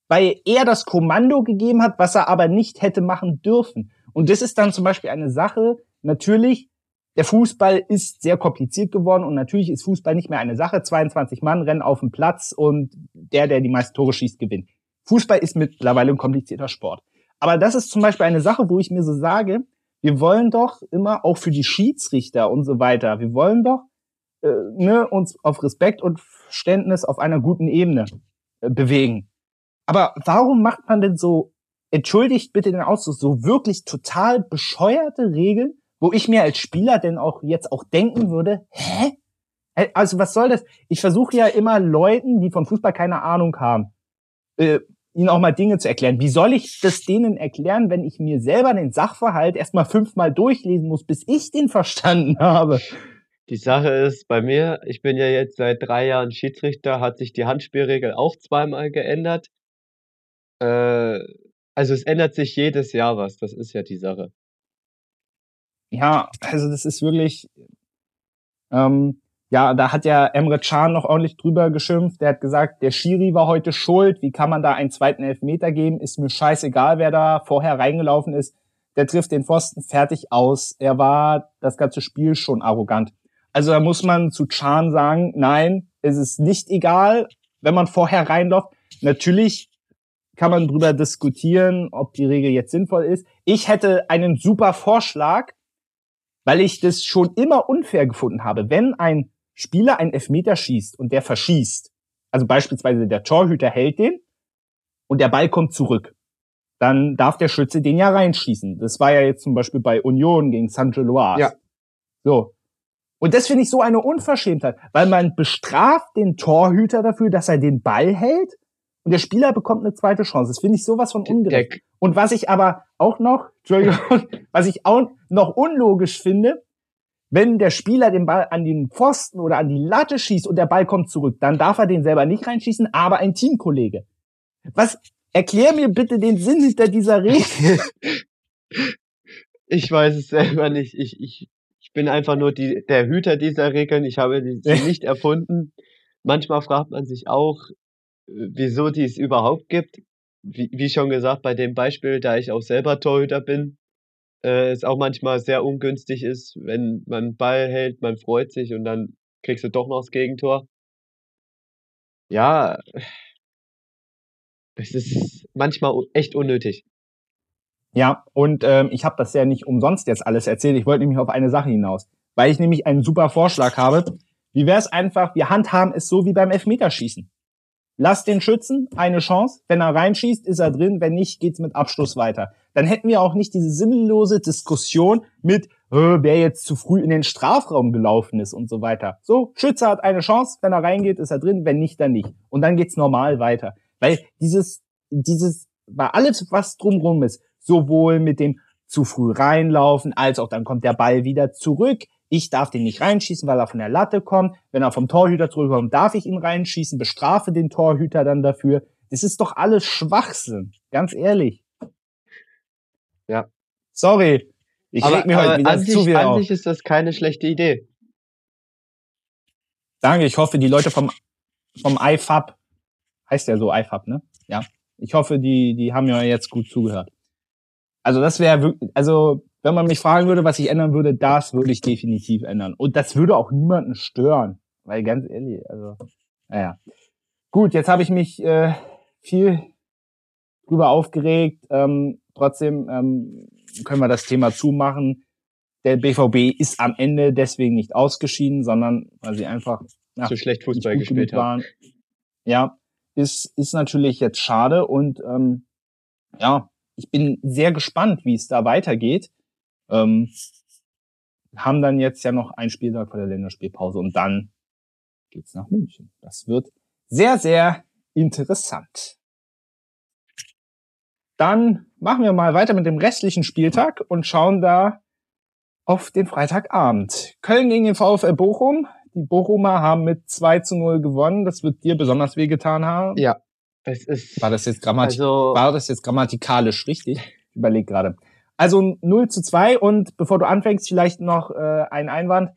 weil er das Kommando gegeben hat, was er aber nicht hätte machen dürfen. Und das ist dann zum Beispiel eine Sache, natürlich, der Fußball ist sehr kompliziert geworden und natürlich ist Fußball nicht mehr eine Sache. 22 Mann rennen auf den Platz und der, der die meisten Tore schießt, gewinnt. Fußball ist mittlerweile ein komplizierter Sport. Aber das ist zum Beispiel eine Sache, wo ich mir so sage, Wir wollen doch immer auch für die Schiedsrichter und so weiter, wir wollen doch äh, ne, uns auf Respekt und Verständnis auf einer guten Ebene äh, bewegen. Aber warum macht man denn so, entschuldigt bitte den Ausdruck, so wirklich total bescheuerte Regeln, wo ich mir als Spieler denn auch jetzt auch denken würde, hä? Also was soll das? Ich versuche ja immer Leuten, die von Fußball keine Ahnung haben, äh, ihnen auch mal Dinge zu erklären. Wie soll ich das denen erklären, wenn ich mir selber den Sachverhalt erstmal fünfmal durchlesen muss, bis ich den verstanden habe? Die Sache ist bei mir, ich bin ja jetzt seit drei Jahren Schiedsrichter, hat sich die Handspielregel auch zweimal geändert. Äh, also es ändert sich jedes Jahr was, das ist ja die Sache. Ja, also das ist wirklich, ähm, ja, da hat ja Emre Can noch ordentlich drüber geschimpft. Der hat gesagt, der Schiri war heute schuld. Wie kann man da einen zweiten Elfmeter geben? Ist mir scheißegal, wer da vorher reingelaufen ist. Der trifft den Pfosten fertig aus. Er war das ganze Spiel schon arrogant. Also da muss man zu Chan sagen, nein, es ist nicht egal, wenn man vorher reinläuft. Natürlich kann man drüber diskutieren, ob die Regel jetzt sinnvoll ist. Ich hätte einen super Vorschlag, weil ich das schon immer unfair gefunden habe. Wenn ein Spieler einen Elfmeter schießt und der verschießt, also beispielsweise der Torhüter hält den und der Ball kommt zurück, dann darf der Schütze den ja reinschießen. Das war ja jetzt zum Beispiel bei Union gegen San Gelois. Ja. So. Und das finde ich so eine Unverschämtheit, weil man bestraft den Torhüter dafür, dass er den Ball hält und der Spieler bekommt eine zweite Chance. Das finde ich sowas von ungerecht. Und was ich aber auch noch, [laughs] Entschuldigung, was ich auch noch unlogisch finde, wenn der Spieler den Ball an den Pfosten oder an die Latte schießt und der Ball kommt zurück, dann darf er den selber nicht reinschießen, aber ein Teamkollege. Was? Erklär mir bitte den Sinn hinter dieser Regel. [laughs] Ich weiß es selber nicht. Ich, ich, ich bin einfach nur die, der Hüter dieser Regeln. Ich habe sie nicht erfunden. Manchmal fragt man sich auch, wieso die es überhaupt gibt. Wie, wie schon gesagt, bei dem Beispiel, da ich auch selber Torhüter bin, äh, es auch manchmal sehr ungünstig ist, wenn man Ball hält, man freut sich und dann kriegst du doch noch das Gegentor. Ja, es ist manchmal echt unnötig. Ja, und ähm, ich habe das ja nicht umsonst jetzt alles erzählt. Ich wollte nämlich auf eine Sache hinaus, weil ich nämlich einen super Vorschlag habe. Wie wäre es einfach, wir handhaben es so wie beim Elfmeterschießen. Lass den Schützen eine Chance. Wenn er reinschießt, ist er drin. Wenn nicht, geht's mit Abschluss weiter. Dann hätten wir auch nicht diese sinnlose Diskussion mit, äh, wer jetzt zu früh in den Strafraum gelaufen ist und so weiter. So, Schütze hat eine Chance. Wenn er reingeht, ist er drin. Wenn nicht, dann nicht. Und dann geht's normal weiter. Weil dieses, dieses, bei alles, was drumrum ist, sowohl mit dem zu früh reinlaufen, als auch dann kommt der Ball wieder zurück, ich darf den nicht reinschießen, weil er von der Latte kommt. Wenn er vom Torhüter zurückkommt, darf ich ihn reinschießen, bestrafe den Torhüter dann dafür. Das ist doch alles Schwachsinn, ganz ehrlich. Ja. Sorry, ich aber, reg mir heute wieder zu viel auf. An sich ist das keine schlechte Idee. Danke, ich hoffe, die Leute vom, vom IFAB, heißt ja so IFAB, ne? Ja. Ich hoffe, die, die haben ja jetzt gut zugehört. Also das wäre wirklich, also wenn man mich fragen würde, was ich ändern würde, das würde ich definitiv ändern. Und das würde auch niemanden stören. Weil ganz ehrlich, also, naja. Gut, jetzt habe ich mich äh, viel drüber aufgeregt. Ähm, trotzdem ähm, können wir das Thema zumachen. Der BVB ist am Ende deswegen nicht ausgeschieden, sondern weil sie einfach ja, zu schlecht Fußball gespielt haben. Ja, ist, ist natürlich jetzt schade und ähm, ja, ich bin sehr gespannt, wie es da weitergeht. Ähm, haben dann jetzt ja noch ein Spieltag vor der Länderspielpause und dann geht's nach München. Das wird sehr, sehr interessant. Dann machen wir mal weiter mit dem restlichen Spieltag und schauen da auf den Freitagabend. Köln gegen den VfL Bochum. Die Bochumer haben mit 2 zu 0 gewonnen. Das wird dir besonders wehgetan haben. Ja. Es ist, war das jetzt also, war das jetzt grammatikalisch richtig? Ich überleg gerade. Also 0 zu 2 und bevor du anfängst, vielleicht noch äh, ein Einwand.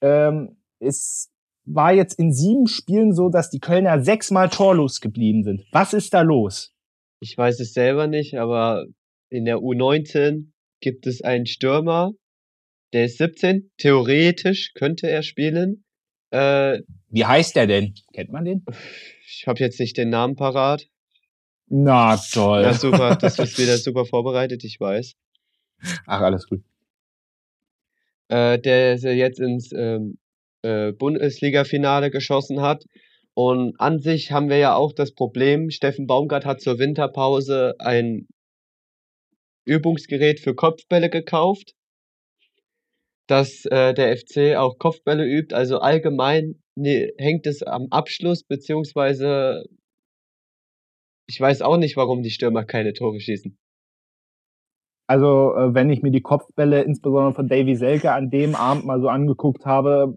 Ähm, es war jetzt in sieben Spielen so, dass die Kölner sechsmal torlos geblieben sind. Was ist da los? Ich weiß es selber nicht, aber in der U19 gibt es einen Stürmer, der ist 17. Theoretisch könnte er spielen. Äh, Wie heißt der denn? Kennt man den? Ich habe jetzt nicht den Namen parat. Na toll. Ja, super. Das [laughs] ist wieder super vorbereitet, ich weiß. Ach, alles gut. Äh, der jetzt ins ähm, äh, Bundesliga-Finale geschossen hat. Und an sich haben wir ja auch das Problem, Steffen Baumgart hat zur Winterpause ein Übungsgerät für Kopfbälle gekauft, dass äh, der FC auch Kopfbälle übt. Also allgemein nee, hängt es am Abschluss, beziehungsweise ich weiß auch nicht, warum die Stürmer keine Tore schießen. Also, äh, wenn ich mir die Kopfbälle insbesondere von Davy Selke an dem Abend mal so angeguckt habe,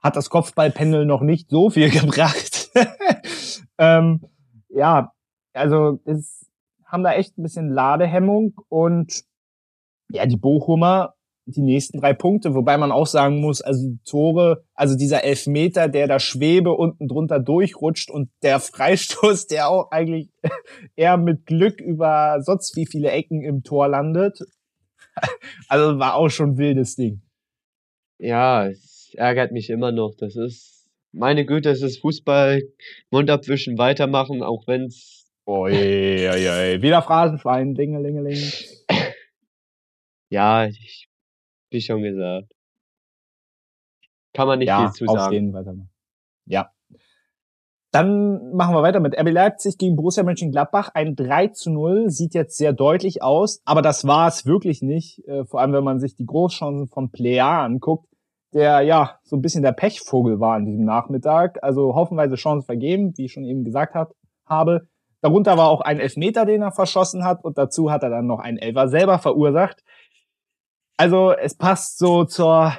hat das Kopfballpendel noch nicht so viel [laughs] gebracht. [laughs] ähm, ja, also es haben da echt ein bisschen Ladehemmung und ja, die Bochumer die nächsten drei Punkte, wobei man auch sagen muss, also die Tore, also dieser Elfmeter, der da Schwebe unten drunter durchrutscht und der Freistoß, der auch eigentlich [laughs] eher mit Glück über sonst wie viele Ecken im Tor landet. [laughs] Also war auch schon ein wildes Ding. Ja, es ärgert mich immer noch. Das ist, meine Güte, es ist Fußball, Mund abwischen, weitermachen, auch wenn's. Oh, je, je, je. Wieder Phrasenschwein, Dingelingeling. [laughs] Ja, ich wie schon gesagt. Kann man nicht ja, viel zu sagen. Den weitermachen. Ja. Dann machen wir weiter mit RB Leipzig gegen Borussia Mönchengladbach. Ein 3 zu 0 sieht jetzt sehr deutlich aus, aber das war es wirklich nicht. Äh, vor allem, wenn man sich die Großchancen von Plea anguckt, der ja so ein bisschen der Pechvogel war an diesem Nachmittag. Also hoffenweise Chancen vergeben, wie ich schon eben gesagt hab, habe. Darunter war auch ein Elfmeter, den er verschossen hat und dazu hat er dann noch einen Elfer selber verursacht. Also es passt so zur,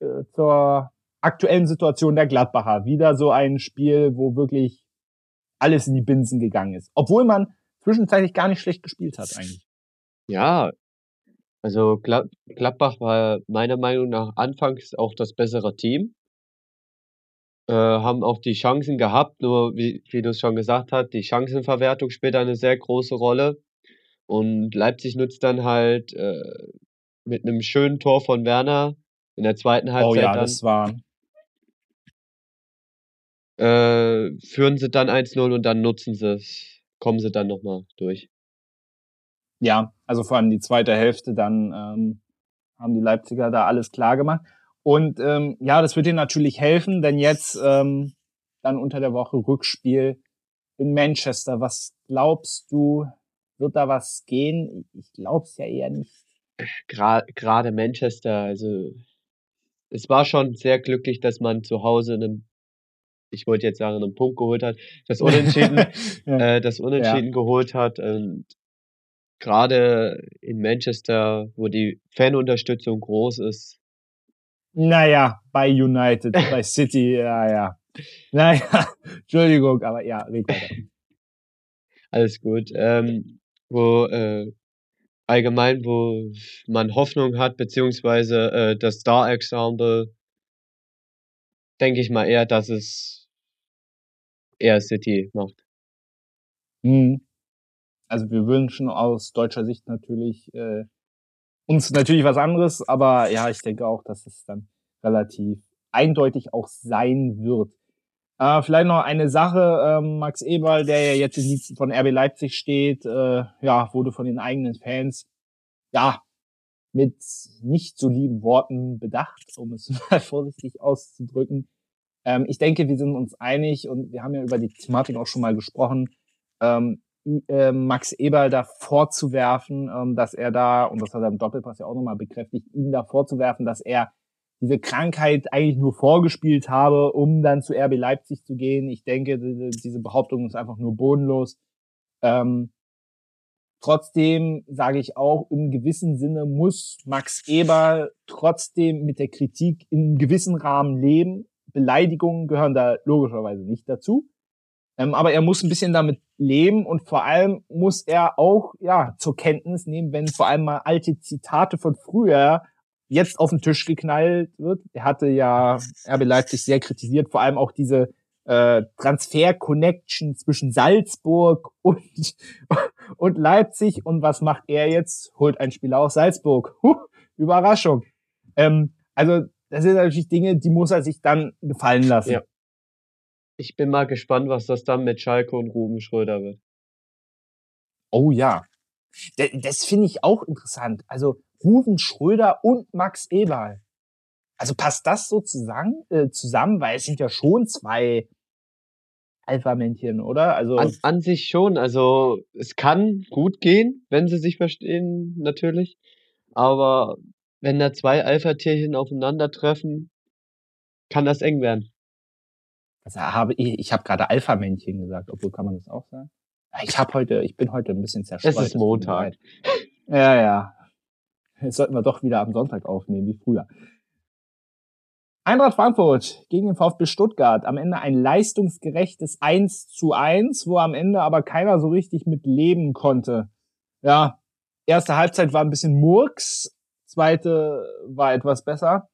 äh, zur aktuellen Situation der Gladbacher. Wieder so ein Spiel, wo wirklich alles in die Binsen gegangen ist. Obwohl man zwischenzeitlich gar nicht schlecht gespielt hat eigentlich. Ja, also Gladbach war meiner Meinung nach anfangs auch das bessere Team. Äh, haben auch die Chancen gehabt, nur wie, wie du es schon gesagt hast, die Chancenverwertung spielt eine sehr große Rolle. Und Leipzig nutzt dann halt äh, mit einem schönen Tor von Werner in der zweiten Halbzeit. Oh ja, dann, das war. Äh, führen sie dann 1-0 und dann nutzen sie es, kommen sie dann nochmal durch. Ja, also vor allem die zweite Hälfte, dann ähm, haben die Leipziger da alles klar gemacht. Und ähm, ja, das wird ihnen natürlich helfen, denn jetzt ähm, dann unter der Woche Rückspiel in Manchester. Was glaubst du, wird da was gehen? Ich glaube es ja eher nicht. Gerade Gra Manchester, also es war schon sehr glücklich, dass man zu Hause einen, ich wollte jetzt sagen, einen Punkt geholt hat, das Unentschieden, [laughs] ja. äh, das Unentschieden ja. geholt hat. Und gerade in Manchester, wo die Fanunterstützung groß ist. Naja, bei United, bei City, [laughs] ja, ja. Naja, [laughs] Entschuldigung, aber ja, red weiter. Alles gut. Ähm, wo äh, allgemein, wo man Hoffnung hat, beziehungsweise äh, das Star-Ensemble, denke ich mal eher, dass es eher City macht. Mhm. Also wir wünschen aus deutscher Sicht natürlich äh, uns natürlich was anderes, aber ja, ich denke auch, dass es dann relativ eindeutig auch sein wird. Äh, vielleicht noch eine Sache, ähm, Max Eberl, der ja jetzt in Diensten von RB Leipzig steht, äh, ja, wurde von den eigenen Fans, ja, mit nicht so lieben Worten bedacht, um es [laughs] mal vorsichtig auszudrücken. Ähm, ich denke, wir sind uns einig und wir haben ja über die Thematik auch schon mal gesprochen, ähm, äh, Max Eberl da vorzuwerfen, ähm, dass er da, und das hat er im Doppelpass ja auch nochmal bekräftigt, ihm da vorzuwerfen, dass er diese Krankheit eigentlich nur vorgespielt habe, um dann zu RB Leipzig zu gehen. Ich denke, diese Behauptung ist einfach nur bodenlos. Ähm, trotzdem sage ich auch, im gewissen Sinne muss Max Eber trotzdem mit der Kritik in gewissen Rahmen leben. Beleidigungen gehören da logischerweise nicht dazu. Ähm, aber er muss ein bisschen damit leben und vor allem muss er auch ja zur Kenntnis nehmen, wenn vor allem mal alte Zitate von früher jetzt auf den Tisch geknallt wird. Er hatte ja RB Leipzig sehr kritisiert, vor allem auch diese äh, Transfer-Connection zwischen Salzburg und, [laughs] und Leipzig. Und was macht er jetzt? Holt ein Spieler aus Salzburg. Huh, Überraschung. Ähm, also das sind natürlich Dinge, die muss er sich dann gefallen lassen. Ja. Ich bin mal gespannt, was das dann mit Schalke und Ruben Schröder wird. Oh ja. Das finde ich auch interessant. Also Ruven Schröder und Max Eberl. Also passt das so zusammen, äh, zusammen, weil es sind ja schon zwei Alpha-Männchen, oder? Also an, an sich schon. Also es kann gut gehen, wenn sie sich verstehen, natürlich. Aber wenn da zwei Alpha-Tierchen aufeinandertreffen, kann das eng werden. Also habe ich, ich habe gerade Alpha-Männchen gesagt, obwohl kann man das auch sagen? Ich habe heute, ich bin heute ein bisschen zerstreut. Es ist Montag. Ja, ja. Jetzt sollten wir doch wieder am Sonntag aufnehmen, wie früher. Eintracht Frankfurt gegen den VfB Stuttgart. Am Ende ein leistungsgerechtes 1 zu 1, wo am Ende aber keiner so richtig mit leben konnte. Ja, erste Halbzeit war ein bisschen Murks, zweite war etwas besser.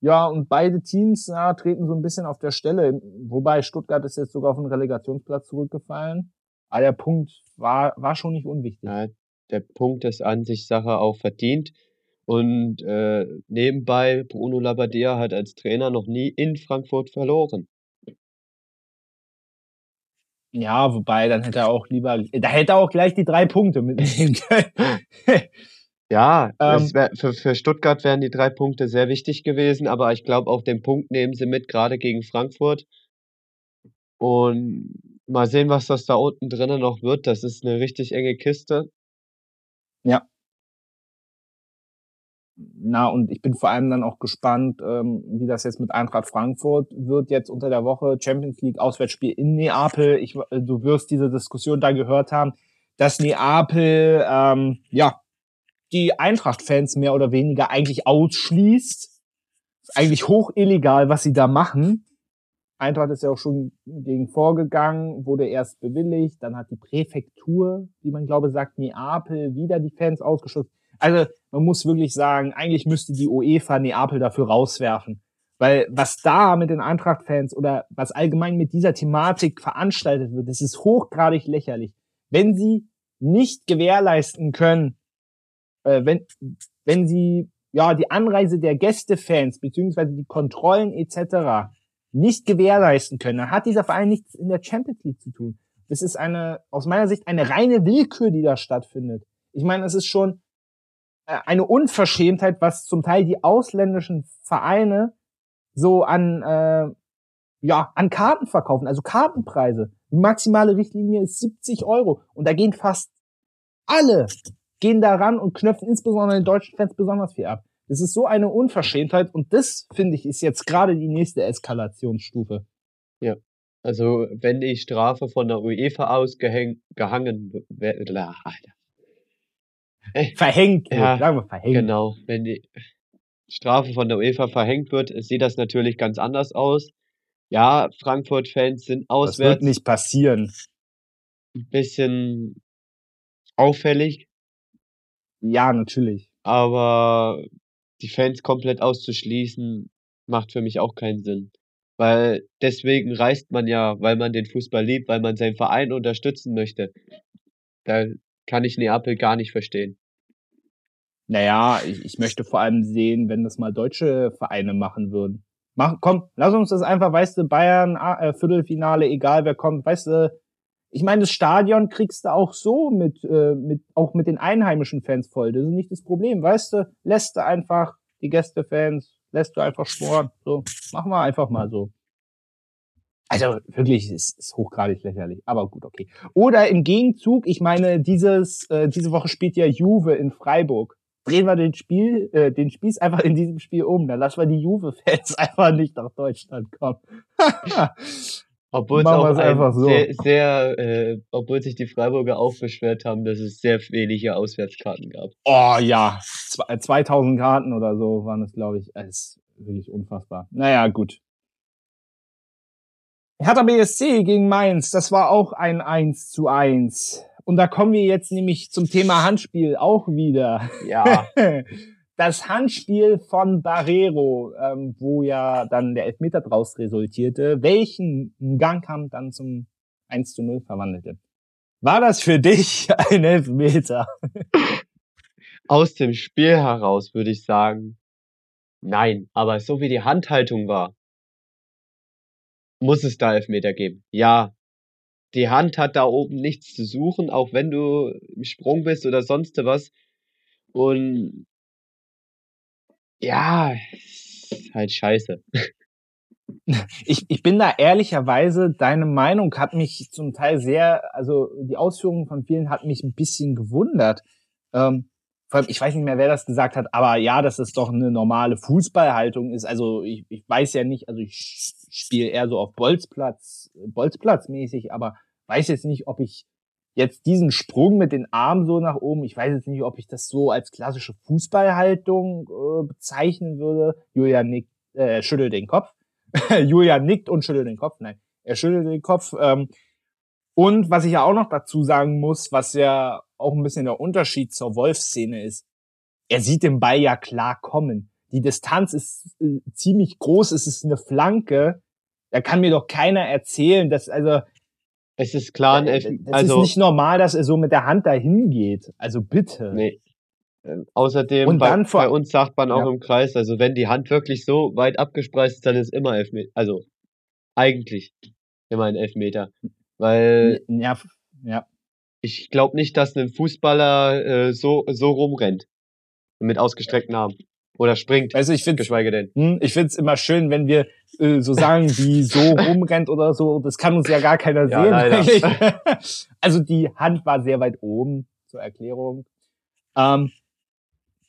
Ja, und beide Teams ja, treten so ein bisschen auf der Stelle. Wobei Stuttgart ist jetzt sogar auf den Relegationsplatz zurückgefallen. Aber der Punkt war, war schon nicht unwichtig. Ja, der Punkt ist an sich Sache auch verdient. Und äh, nebenbei, Bruno Labbadia hat als Trainer noch nie in Frankfurt verloren. Ja, wobei, dann hätte er auch lieber, da hätte er auch gleich die drei Punkte mitnehmen [laughs] können. [laughs] ja, ähm, wär, für, für Stuttgart wären die drei Punkte sehr wichtig gewesen, aber ich glaube, auch den Punkt nehmen sie mit, gerade gegen Frankfurt. Und mal sehen, was das da unten drinnen noch wird. Das ist eine richtig enge Kiste. Ja na, und ich bin vor allem dann auch gespannt, ähm, wie das jetzt mit Eintracht Frankfurt wird jetzt unter der Woche. Champions League Auswärtsspiel in Neapel. Ich, äh, du wirst diese Diskussion da gehört haben, dass Neapel, ähm, ja, die Eintracht-Fans mehr oder weniger eigentlich ausschließt. Ist eigentlich hoch illegal, was sie da machen. Eintracht ist ja auch schon gegen vorgegangen, wurde erst bewilligt, dann hat die Präfektur, wie man glaube sagt, Neapel wieder die Fans ausgeschlossen. Also man muss wirklich sagen, eigentlich müsste die UEFA Neapel dafür rauswerfen. Weil was da mit den Eintracht-Fans oder was allgemein mit dieser Thematik veranstaltet wird, das ist hochgradig lächerlich. Wenn sie nicht gewährleisten können, äh, wenn, wenn sie ja die Anreise der Gästefans beziehungsweise die Kontrollen etc. nicht gewährleisten können, dann hat dieser Verein nichts in der Champions League zu tun. Das ist eine, aus meiner Sicht, eine reine Willkür, die da stattfindet. Ich meine, es ist schon, eine Unverschämtheit, was zum Teil die ausländischen Vereine so an äh, ja an Karten verkaufen, also Kartenpreise. Die maximale Richtlinie ist 70 Euro und da gehen fast alle gehen daran und knöpfen insbesondere den deutschen Fans besonders viel ab. Das ist so eine Unverschämtheit und das finde ich ist jetzt gerade die nächste Eskalationsstufe. Ja. Also wenn die Strafe von der UEFA ausgehangen gehangen wird, verhängt wird, ja, sagen wir verhängt. Genau, wenn die Strafe von der UEFA verhängt wird, sieht das natürlich ganz anders aus. Ja, Frankfurt-Fans sind auswärts. Das wird nicht passieren. Ein bisschen auffällig. Ja, natürlich. Aber die Fans komplett auszuschließen, macht für mich auch keinen Sinn. Weil deswegen reist man ja, weil man den Fußball liebt, weil man seinen Verein unterstützen möchte. Da kann ich Neapel gar nicht verstehen. Naja, ich, ich möchte vor allem sehen, wenn das mal deutsche Vereine machen würden. Mach, komm, lass uns das einfach, weißt du, Bayern, äh, Viertelfinale, egal wer kommt, weißt du, ich meine, das Stadion kriegst du auch so mit, äh, mit, auch mit den einheimischen Fans voll. Das ist nicht das Problem, weißt du, lässt du einfach die Gästefans, lässt du einfach sporen. So, machen wir einfach mal so. Also wirklich, es ist hochgradig lächerlich. Aber gut, okay. Oder im Gegenzug, ich meine, dieses, äh, diese Woche spielt ja Juve in Freiburg. Drehen wir den Spiel, äh, den Spieß einfach in diesem Spiel um. Dann lassen wir die Juve-Fans [laughs] einfach nicht nach Deutschland kommen. [laughs] obwohl es auch einfach so. sehr, sehr äh, obwohl sich die Freiburger auch beschwert haben, dass es sehr wenige Auswärtskarten gab. Oh ja, 2000 Karten oder so waren es, glaube ich. Es ist wirklich unfassbar. Naja, gut. Hertha BSC gegen Mainz, das war auch ein 1 zu 1. Und da kommen wir jetzt nämlich zum Thema Handspiel auch wieder. Ja. [laughs] Das Handspiel von Barrero, ähm, wo ja dann der Elfmeter draus resultierte, welchen Gangkampf dann zum 1 zu 0 verwandelte. War das für dich [laughs] ein Elfmeter? [laughs] Aus dem Spiel heraus würde ich sagen, nein. Aber so wie die Handhaltung war, muss es da Elfmeter geben. Ja. die Hand hat da oben nichts zu suchen, auch wenn du im Sprung bist oder sonst was. Und ja, ist halt scheiße. [laughs] Ich, ich bin da ehrlicherweise, deine Meinung hat mich zum Teil sehr, also die Ausführungen von vielen hat mich ein bisschen gewundert. Ähm, vor allem, ich weiß nicht mehr, wer das gesagt hat, aber ja, dass es doch eine normale Fußballhaltung ist. Also ich, ich weiß ja nicht, also ich spiele eher so auf Bolzplatz, Bolzplatz mäßig, aber weiß jetzt nicht, ob ich jetzt diesen Sprung mit den Armen so nach oben, ich weiß jetzt nicht, ob ich das so als klassische Fußballhaltung äh, bezeichnen würde. Julia nickt, äh, schüttelt den Kopf. [laughs] Julia nickt und schüttelt den Kopf. Nein, er schüttelt den Kopf. Ähm, und was ich ja auch noch dazu sagen muss, was ja auch ein bisschen der Unterschied zur Wolf-Szene ist, er sieht den Ball ja klar kommen. Die Distanz ist äh, ziemlich groß, es ist eine Flanke. Da kann mir doch keiner erzählen, dass, also. Es ist klar, äh, es also, ist nicht normal, dass er so mit der Hand dahin geht. Also bitte. Nee. Ähm, außerdem, Und bei, bei, uns sagt man auch ja. im Kreis, also wenn die Hand wirklich so weit abgespreist ist, dann ist immer Elfmeter. Also eigentlich immer ein Elfmeter. Weil ja, ja. Ich glaube nicht, dass ein Fußballer äh, so, so rumrennt. Mit ausgestreckten Armen. Oder springt. Also ich finde, geschweige denn. Hm, ich finde es immer schön, wenn wir äh, so sagen, wie so rumrennt oder so. Das kann uns ja gar keiner ja, sehen. [laughs] also die Hand war sehr weit oben zur Erklärung. Ähm,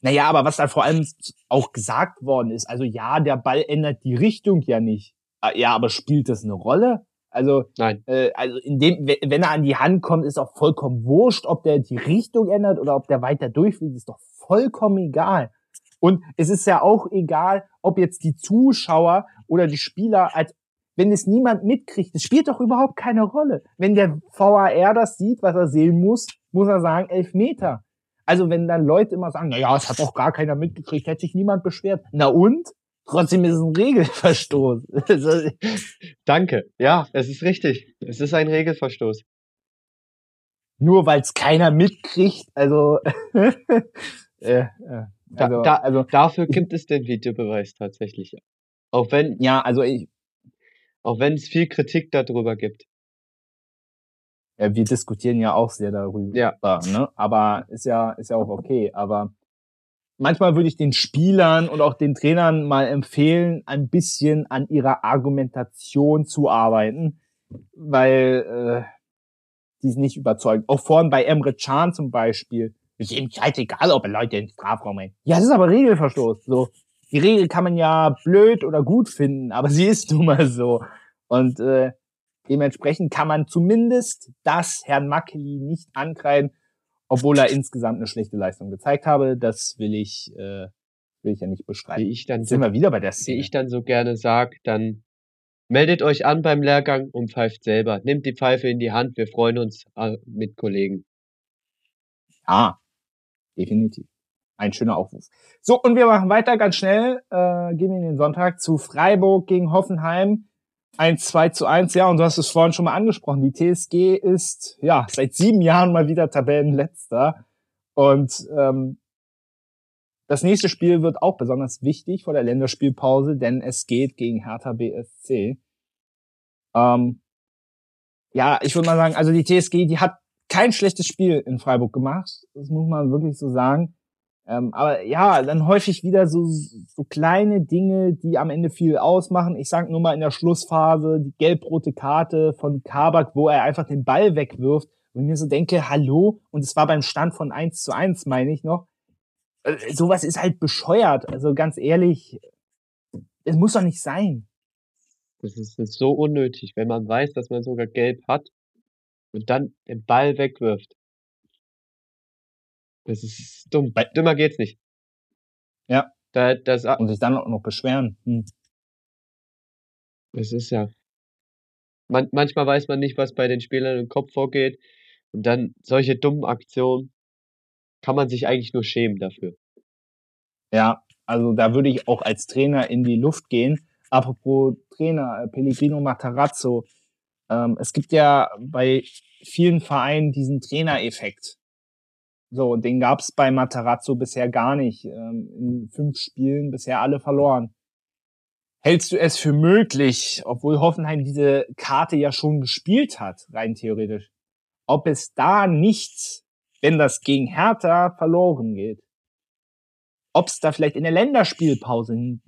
naja, aber was da vor allem auch gesagt worden ist, also ja, der Ball ändert die Richtung ja nicht. Ah, ja, aber spielt das eine Rolle? Also, Nein. Äh, also in dem, wenn er an die Hand kommt, ist auch vollkommen wurscht, ob der die Richtung ändert oder ob der weiter durchfliegt, ist doch vollkommen egal. Und es ist ja auch egal, ob jetzt die Zuschauer oder die Spieler als wenn es niemand mitkriegt, es spielt doch überhaupt keine Rolle. Wenn der VAR das sieht, was er sehen muss, muss er sagen, elf Meter. Also wenn dann Leute immer sagen, na ja, es hat doch gar keiner mitgekriegt, hätte sich niemand beschwert. Na und? Trotzdem ist es ein Regelverstoß. [laughs] Danke. Ja, es ist richtig. Es ist ein Regelverstoß. Nur weil es keiner mitkriegt, also, [laughs] äh, äh, also, da, da, also dafür gibt es den Videobeweis tatsächlich. Auch wenn ja, also ich auch wenn es viel Kritik darüber gibt. Ja, wir diskutieren ja auch sehr darüber, ja. ne? Aber ist ja ist ja auch okay, aber manchmal würde ich den Spielern und auch den Trainern mal empfehlen, ein bisschen an ihrer Argumentation zu arbeiten, weil äh, die ist nicht überzeugt. Auch vorhin bei Emre Can zum Beispiel. Ist eben scheißegal, ob er Leute ins Strafraum bringt. Ja, das ist aber Regelverstoß. So, die Regel kann man ja blöd oder gut finden, aber sie ist nun mal so. Und äh, dementsprechend kann man zumindest das Herrn Mackeli nicht ankreiden, obwohl er insgesamt eine schlechte Leistung gezeigt habe. Das will ich, äh, will ich ja nicht bestreiten. Wie ich dann sind so, wir wieder bei der Szene. Wie ich dann so gerne sag, dann meldet euch an beim Lehrgang und pfeift selber. Nehmt die Pfeife in die Hand. Wir freuen uns äh, mit Kollegen. Ja, definitiv. Ein schöner Aufruf. So, und wir machen weiter ganz schnell. Äh, gehen wir in den Sonntag zu Freiburg gegen Hoffenheim ein 2 zu 1, ja, und du hast es vorhin schon mal angesprochen. Die TSG ist ja seit sieben Jahren mal wieder Tabellenletzter. Und ähm, das nächste Spiel wird auch besonders wichtig vor der Länderspielpause, denn es geht gegen Hertha BSC. Ähm, ja, ich würde mal sagen, also die TSG, die hat kein schlechtes Spiel in Freiburg gemacht. Das muss man wirklich so sagen. Ähm, aber ja, dann häufig wieder so, so kleine Dinge, die am Ende viel ausmachen. Ich sag nur mal in der Schlussphase die gelb-rote Karte von Kabak, wo er einfach den Ball wegwirft. Und mir so denke, hallo, und es war beim Stand von 1 zu 1, meine ich noch. Äh, sowas ist halt bescheuert. Also ganz ehrlich, es muss doch nicht sein. Das ist, das ist so unnötig, wenn man weiß, dass man sogar gelb hat und dann den Ball wegwirft. Das ist dumm. Bei, dümmer geht's nicht. Ja. Da, das, und sich dann auch noch beschweren. Hm. Das ist ja. Man, manchmal weiß man nicht, was bei den Spielern im Kopf vorgeht. Und dann solche dummen Aktionen kann man sich eigentlich nur schämen dafür. Ja, also da würde ich auch als Trainer in die Luft gehen. Apropos Trainer, äh, Pellegrino Matarazzo. Ähm, es gibt ja bei vielen Vereinen diesen Trainereffekt. So, den gab's bei Matarazzo bisher gar nicht. Ähm, in fünf Spielen bisher alle verloren. Hältst du es für möglich, obwohl Hoffenheim diese Karte ja schon gespielt hat, rein theoretisch, ob es da nichts, wenn das gegen Hertha verloren geht, ob es da vielleicht in der Länderspielpause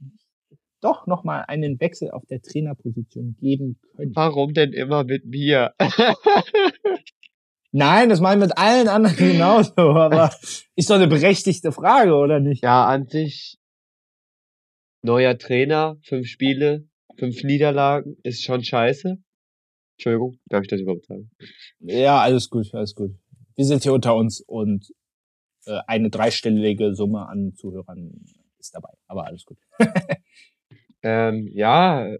doch nochmal einen Wechsel auf der Trainerposition geben könnte. Warum denn immer mit mir? [laughs] Nein, das meine ich mit allen anderen [laughs] genauso, aber ist doch eine berechtigte Frage, oder nicht? Ja, an sich neuer Trainer, fünf Spiele, fünf Niederlagen, ist schon scheiße. Entschuldigung, darf ich das überhaupt sagen? Ja, alles gut, alles gut. Wir sind hier unter uns und äh, eine dreistellige Summe an Zuhörern ist dabei, aber alles gut. [laughs] ähm, ja,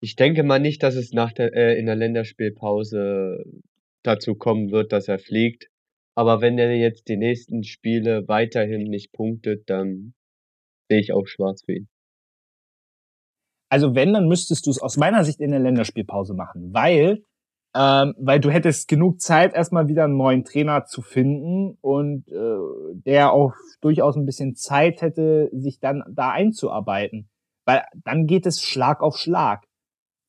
ich denke mal nicht, dass es nach der, äh, in der Länderspielpause dazu kommen wird, dass er fliegt. Aber wenn er jetzt die nächsten Spiele weiterhin nicht punktet, dann sehe ich auch schwarz für ihn. Also wenn, dann müsstest du es aus meiner Sicht in der Länderspielpause machen, weil ähm, weil du hättest genug Zeit, erstmal wieder einen neuen Trainer zu finden und äh, der auch durchaus ein bisschen Zeit hätte, sich dann da einzuarbeiten. Weil dann geht es Schlag auf Schlag.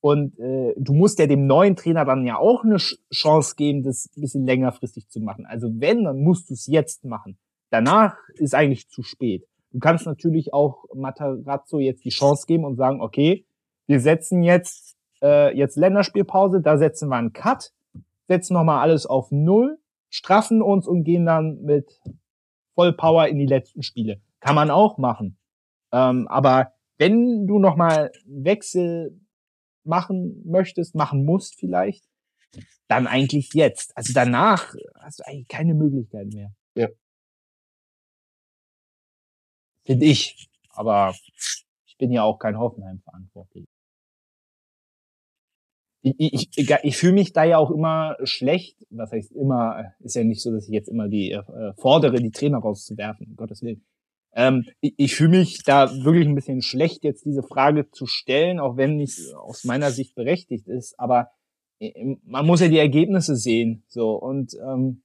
Und äh, du musst ja dem neuen Trainer dann ja auch eine Chance geben, das ein bisschen längerfristig zu machen. Also wenn, dann musst du es jetzt machen. Danach ist eigentlich zu spät. Du kannst natürlich auch Matarazzo jetzt die Chance geben und sagen, okay, wir setzen jetzt äh, jetzt Länderspielpause, da setzen wir einen Cut, setzen nochmal alles auf Null, straffen uns und gehen dann mit Vollpower in die letzten Spiele. Kann man auch machen. Ähm, aber wenn du nochmal Wechsel machen möchtest, machen musst vielleicht, dann eigentlich jetzt. Also danach hast du eigentlich keine Möglichkeit mehr. Ja. Finde ich. Aber ich bin ja auch kein Hoffenheim verantwortlich. Ich, ich, ich fühle mich da ja auch immer schlecht. Was heißt immer? Ist ja nicht so, dass ich jetzt immer die äh, fordere, die Trainer rauszuwerfen. Um Gottes Willen. Ähm, ich ich fühle mich da wirklich ein bisschen schlecht, jetzt diese Frage zu stellen, auch wenn nicht aus meiner Sicht berechtigt ist. Aber äh, man muss ja die Ergebnisse sehen. So und ähm,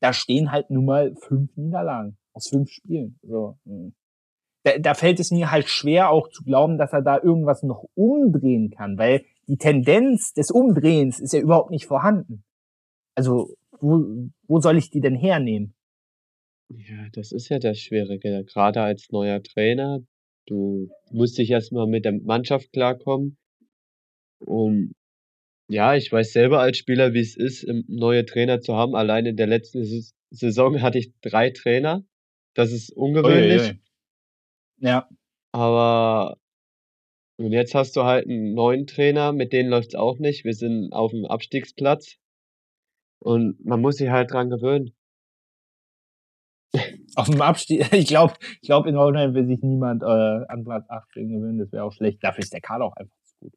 da stehen halt nun mal fünf Niederlagen aus fünf Spielen. So. Hm. Da, da fällt es mir halt schwer, auch zu glauben, dass er da irgendwas noch umdrehen kann, weil die Tendenz des Umdrehens ist ja überhaupt nicht vorhanden. Also, wo, wo soll ich die denn hernehmen? Ja, das ist ja das Schwierige. Gerade als neuer Trainer, du musst dich erstmal mit der Mannschaft klarkommen. Und ja, ich weiß selber als Spieler, wie es ist, neue Trainer zu haben. Allein in der letzten Saison hatte ich drei Trainer. Das ist ungewöhnlich. Ui, ui. Ja. Aber und jetzt hast du halt einen neuen Trainer, mit denen läuft's auch nicht. Wir sind auf dem Abstiegsplatz. Und man muss sich halt dran gewöhnen. Auf dem Abstieg, [laughs] ich glaube, ich glaube, in Hoffenheim will sich niemand äh, an Platz 18 gewöhnen, das wäre auch schlecht. Dafür ist der Kader auch einfach zu gut.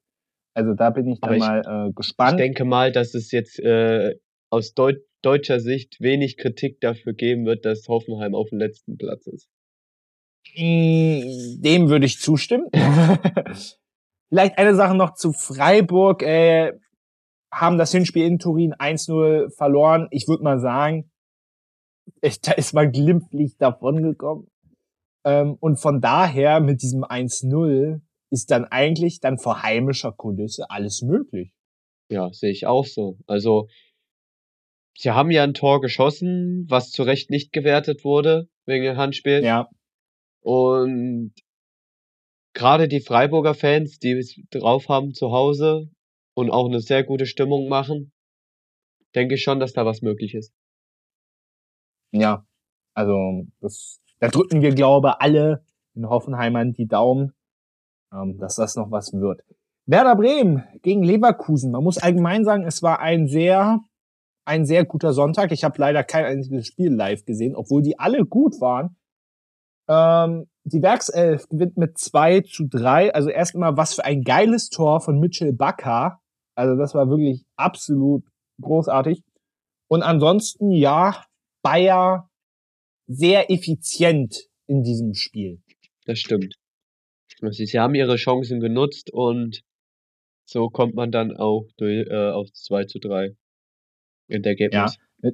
Also da bin ich dann ich, mal äh, gespannt. Ich denke mal, dass es jetzt äh, aus Deut deutscher Sicht wenig Kritik dafür geben wird, dass Hoffenheim auf dem letzten Platz ist. Mm, dem würde ich zustimmen. [laughs] Vielleicht eine Sache noch zu Freiburg. Äh, haben das Hinspiel in Turin 1-0 verloren. Ich würde mal sagen, da ist man glimpflich davongekommen. Ähm, und von daher mit diesem 1-0 ist dann eigentlich dann vor heimischer Kulisse alles möglich. Ja, sehe ich auch so. Also, sie haben ja ein Tor geschossen, was zu Recht nicht gewertet wurde wegen Handspiel. Ja. Und gerade die Freiburger Fans, die es drauf haben zu Hause und auch eine sehr gute Stimmung machen, denke ich schon, dass da was möglich ist. Ja, also das, da drücken wir, glaube alle in Hoffenheimern die Daumen, ähm, dass das noch was wird. Werder Bremen gegen Leverkusen. Man muss allgemein sagen, es war ein sehr, ein sehr guter Sonntag. Ich habe leider kein einziges Spiel live gesehen, obwohl die alle gut waren. Ähm, die Werkself gewinnt mit 2 zu 3. Also erstmal, was für ein geiles Tor von Mitchell Bakker. Also das war wirklich absolut großartig. Und ansonsten, ja, Bayer sehr effizient in diesem Spiel. Das stimmt. Sie haben ihre Chancen genutzt und so kommt man dann auch durch, äh, auf 2 zu 3 in der Ergebnis. Ja,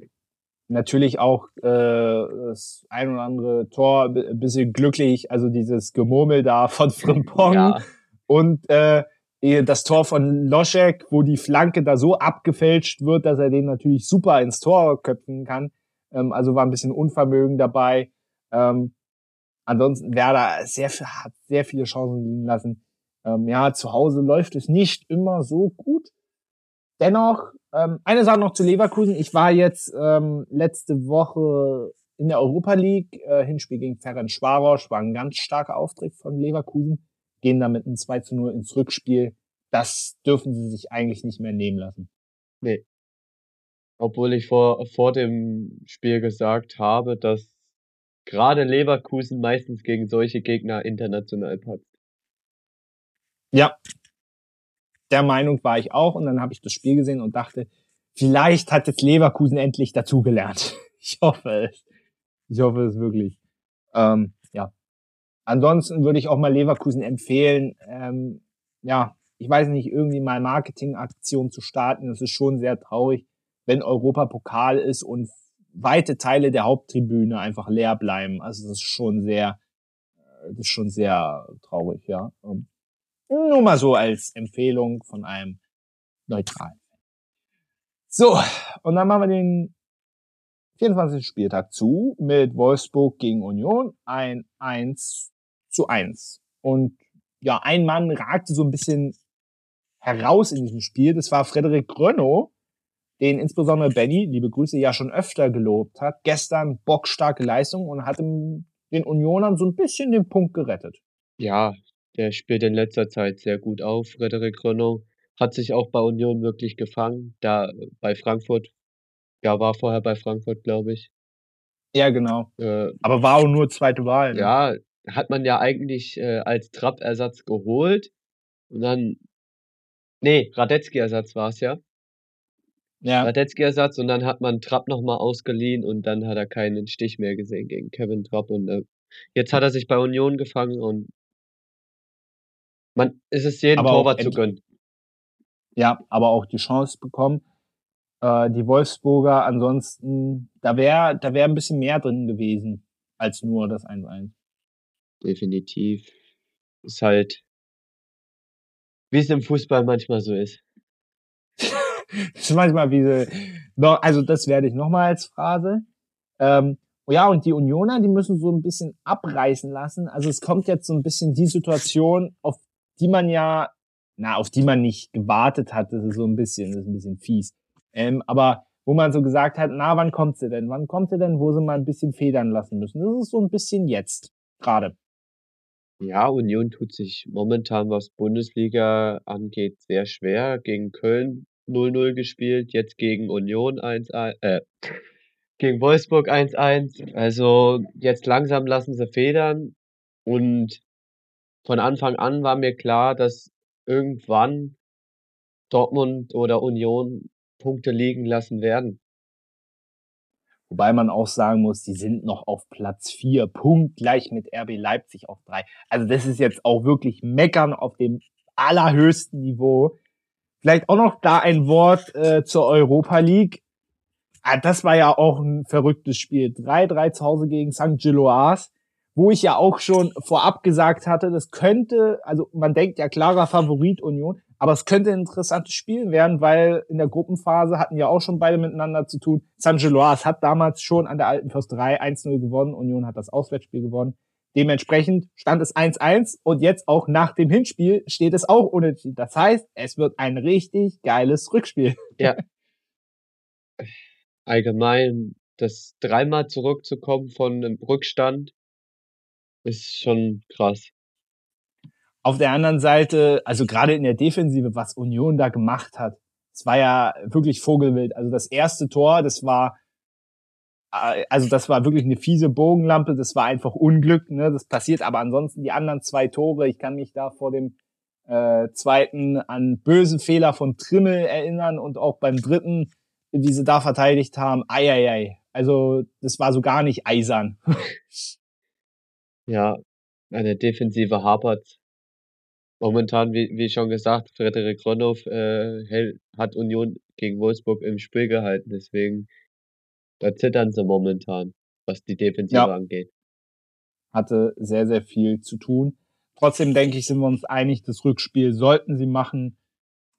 natürlich auch äh, das ein oder andere Tor ein bisschen glücklich, also dieses Gemurmel da von [laughs] Frimpong ja. und äh, das Tor von Loschek, wo die Flanke da so abgefälscht wird, dass er den natürlich super ins Tor köpfen kann. Ähm, also war ein bisschen Unvermögen dabei. Ähm, ansonsten Werder sehr, hat sehr viele Chancen liegen lassen. Ähm, ja, zu Hause läuft es nicht immer so gut. Dennoch, ähm, eine Sache noch zu Leverkusen. Ich war jetzt ähm, letzte Woche in der Europa League, äh, Hinspiel gegen Ferenc Schwarosch, war ein ganz starker Auftritt von Leverkusen, gehen damit ein 2 zu 0 ins Rückspiel. Das dürfen sie sich eigentlich nicht mehr nehmen lassen. Nee. Obwohl ich vor, vor dem Spiel gesagt habe, dass gerade Leverkusen meistens gegen solche Gegner international patzt. Ja, der Meinung war ich auch und dann habe ich das Spiel gesehen und dachte, vielleicht hat jetzt Leverkusen endlich dazugelernt. [laughs] Ich hoffe es. Ich hoffe es wirklich. Ähm, ja. Ansonsten würde ich auch mal Leverkusen empfehlen, ähm, ja, ich weiß nicht, irgendwie mal Marketingaktion zu starten. Das ist schon sehr traurig, wenn Europapokal ist und weite Teile der Haupttribüne einfach leer bleiben. Also das ist schon sehr, äh, das ist schon sehr traurig, ja. Ähm, nur mal so als Empfehlung von einem neutralen. So, und dann machen wir den 24. Spieltag zu mit Wolfsburg gegen Union. Ein 1 zu 1. Und ja, ein Mann ragte so ein bisschen heraus in diesem Spiel. Das war Frederik Grönow, den insbesondere Benny, liebe Grüße, ja schon öfter gelobt hat. Gestern bockstarke Leistung und hat den Unionern so ein bisschen den Punkt gerettet. Ja, der spielt in letzter Zeit sehr gut auf, Frederik Renault. Hat sich auch bei Union wirklich gefangen. Da bei Frankfurt, ja, war vorher bei Frankfurt, glaube ich. Ja, genau. Äh, Aber war auch nur zweite Wahl. Ne? Ja, hat man ja eigentlich äh, als Trapp-Ersatz geholt. Und dann, nee, Radetzky-Ersatz war es ja. Ja. Radetzky-Ersatz und dann hat man Trapp nochmal ausgeliehen und dann hat er keinen Stich mehr gesehen gegen Kevin Trapp. Und äh, jetzt hat er sich bei Union gefangen und man ist es jedem aber Torwart zu gönnen. Ja, aber auch die Chance bekommen. Äh, die Wolfsburger ansonsten, da wäre da wäre ein bisschen mehr drin gewesen als nur das 1-1. Definitiv. Ist halt, wie es im Fußball manchmal so ist. [laughs] das ist manchmal wie so, also das werde ich nochmal als Phrase. Ähm, ja, und die Unioner, die müssen so ein bisschen abreißen lassen. Also es kommt jetzt so ein bisschen die Situation, auf die man ja, na, auf die man nicht gewartet hat, das ist so ein bisschen, das ist ein bisschen fies. Ähm, aber wo man so gesagt hat, na, wann kommt sie denn? Wann kommt sie denn, wo sie mal ein bisschen federn lassen müssen? Das ist so ein bisschen jetzt, gerade. Ja, Union tut sich momentan, was Bundesliga angeht, sehr schwer. Gegen Köln 0-0 gespielt, jetzt gegen Union 1-1, äh, gegen Wolfsburg 1-1. Also jetzt langsam lassen sie federn und von Anfang an war mir klar, dass irgendwann Dortmund oder Union Punkte liegen lassen werden. Wobei man auch sagen muss, die sind noch auf Platz 4, punktgleich mit RB Leipzig auf 3. Also das ist jetzt auch wirklich Meckern auf dem allerhöchsten Niveau. Vielleicht auch noch da ein Wort äh, zur Europa League. Ah, das war ja auch ein verrücktes Spiel. 3-3 zu Hause gegen St. Gilloise wo ich ja auch schon vorab gesagt hatte, das könnte, also man denkt ja klarer Favorit Union, aber es könnte ein interessantes Spiel werden, weil in der Gruppenphase hatten ja auch schon beide miteinander zu tun. San Geloas hat damals schon an der alten Försterei 1-0 gewonnen, Union hat das Auswärtsspiel gewonnen. Dementsprechend stand es 1-1 und jetzt auch nach dem Hinspiel steht es auch unentschieden. Das heißt, es wird ein richtig geiles Rückspiel. [laughs] Ja. Allgemein, das dreimal zurückzukommen von einem Rückstand ist schon krass. Auf der anderen Seite, also gerade in der Defensive, was Union da gemacht hat, es war ja wirklich Vogelwild. Also das erste Tor, das war, also das war wirklich eine fiese Bogenlampe, das war einfach Unglück, ne? Das passiert, aber ansonsten die anderen zwei Tore, ich kann mich da vor dem äh, zweiten an bösen Fehler von Trimmel erinnern und auch beim dritten, wie sie da verteidigt haben, eieiei. Also das war so gar nicht eisern. Ja, eine Defensive hapert momentan, wie wie schon gesagt, Frederik Ronhoff, äh, hat Union gegen Wolfsburg im Spiel gehalten. Deswegen Da zittern sie momentan, was die Defensive ja. angeht. Hatte sehr, sehr viel zu tun. Trotzdem denke ich, sind wir uns einig, das Rückspiel sollten sie machen.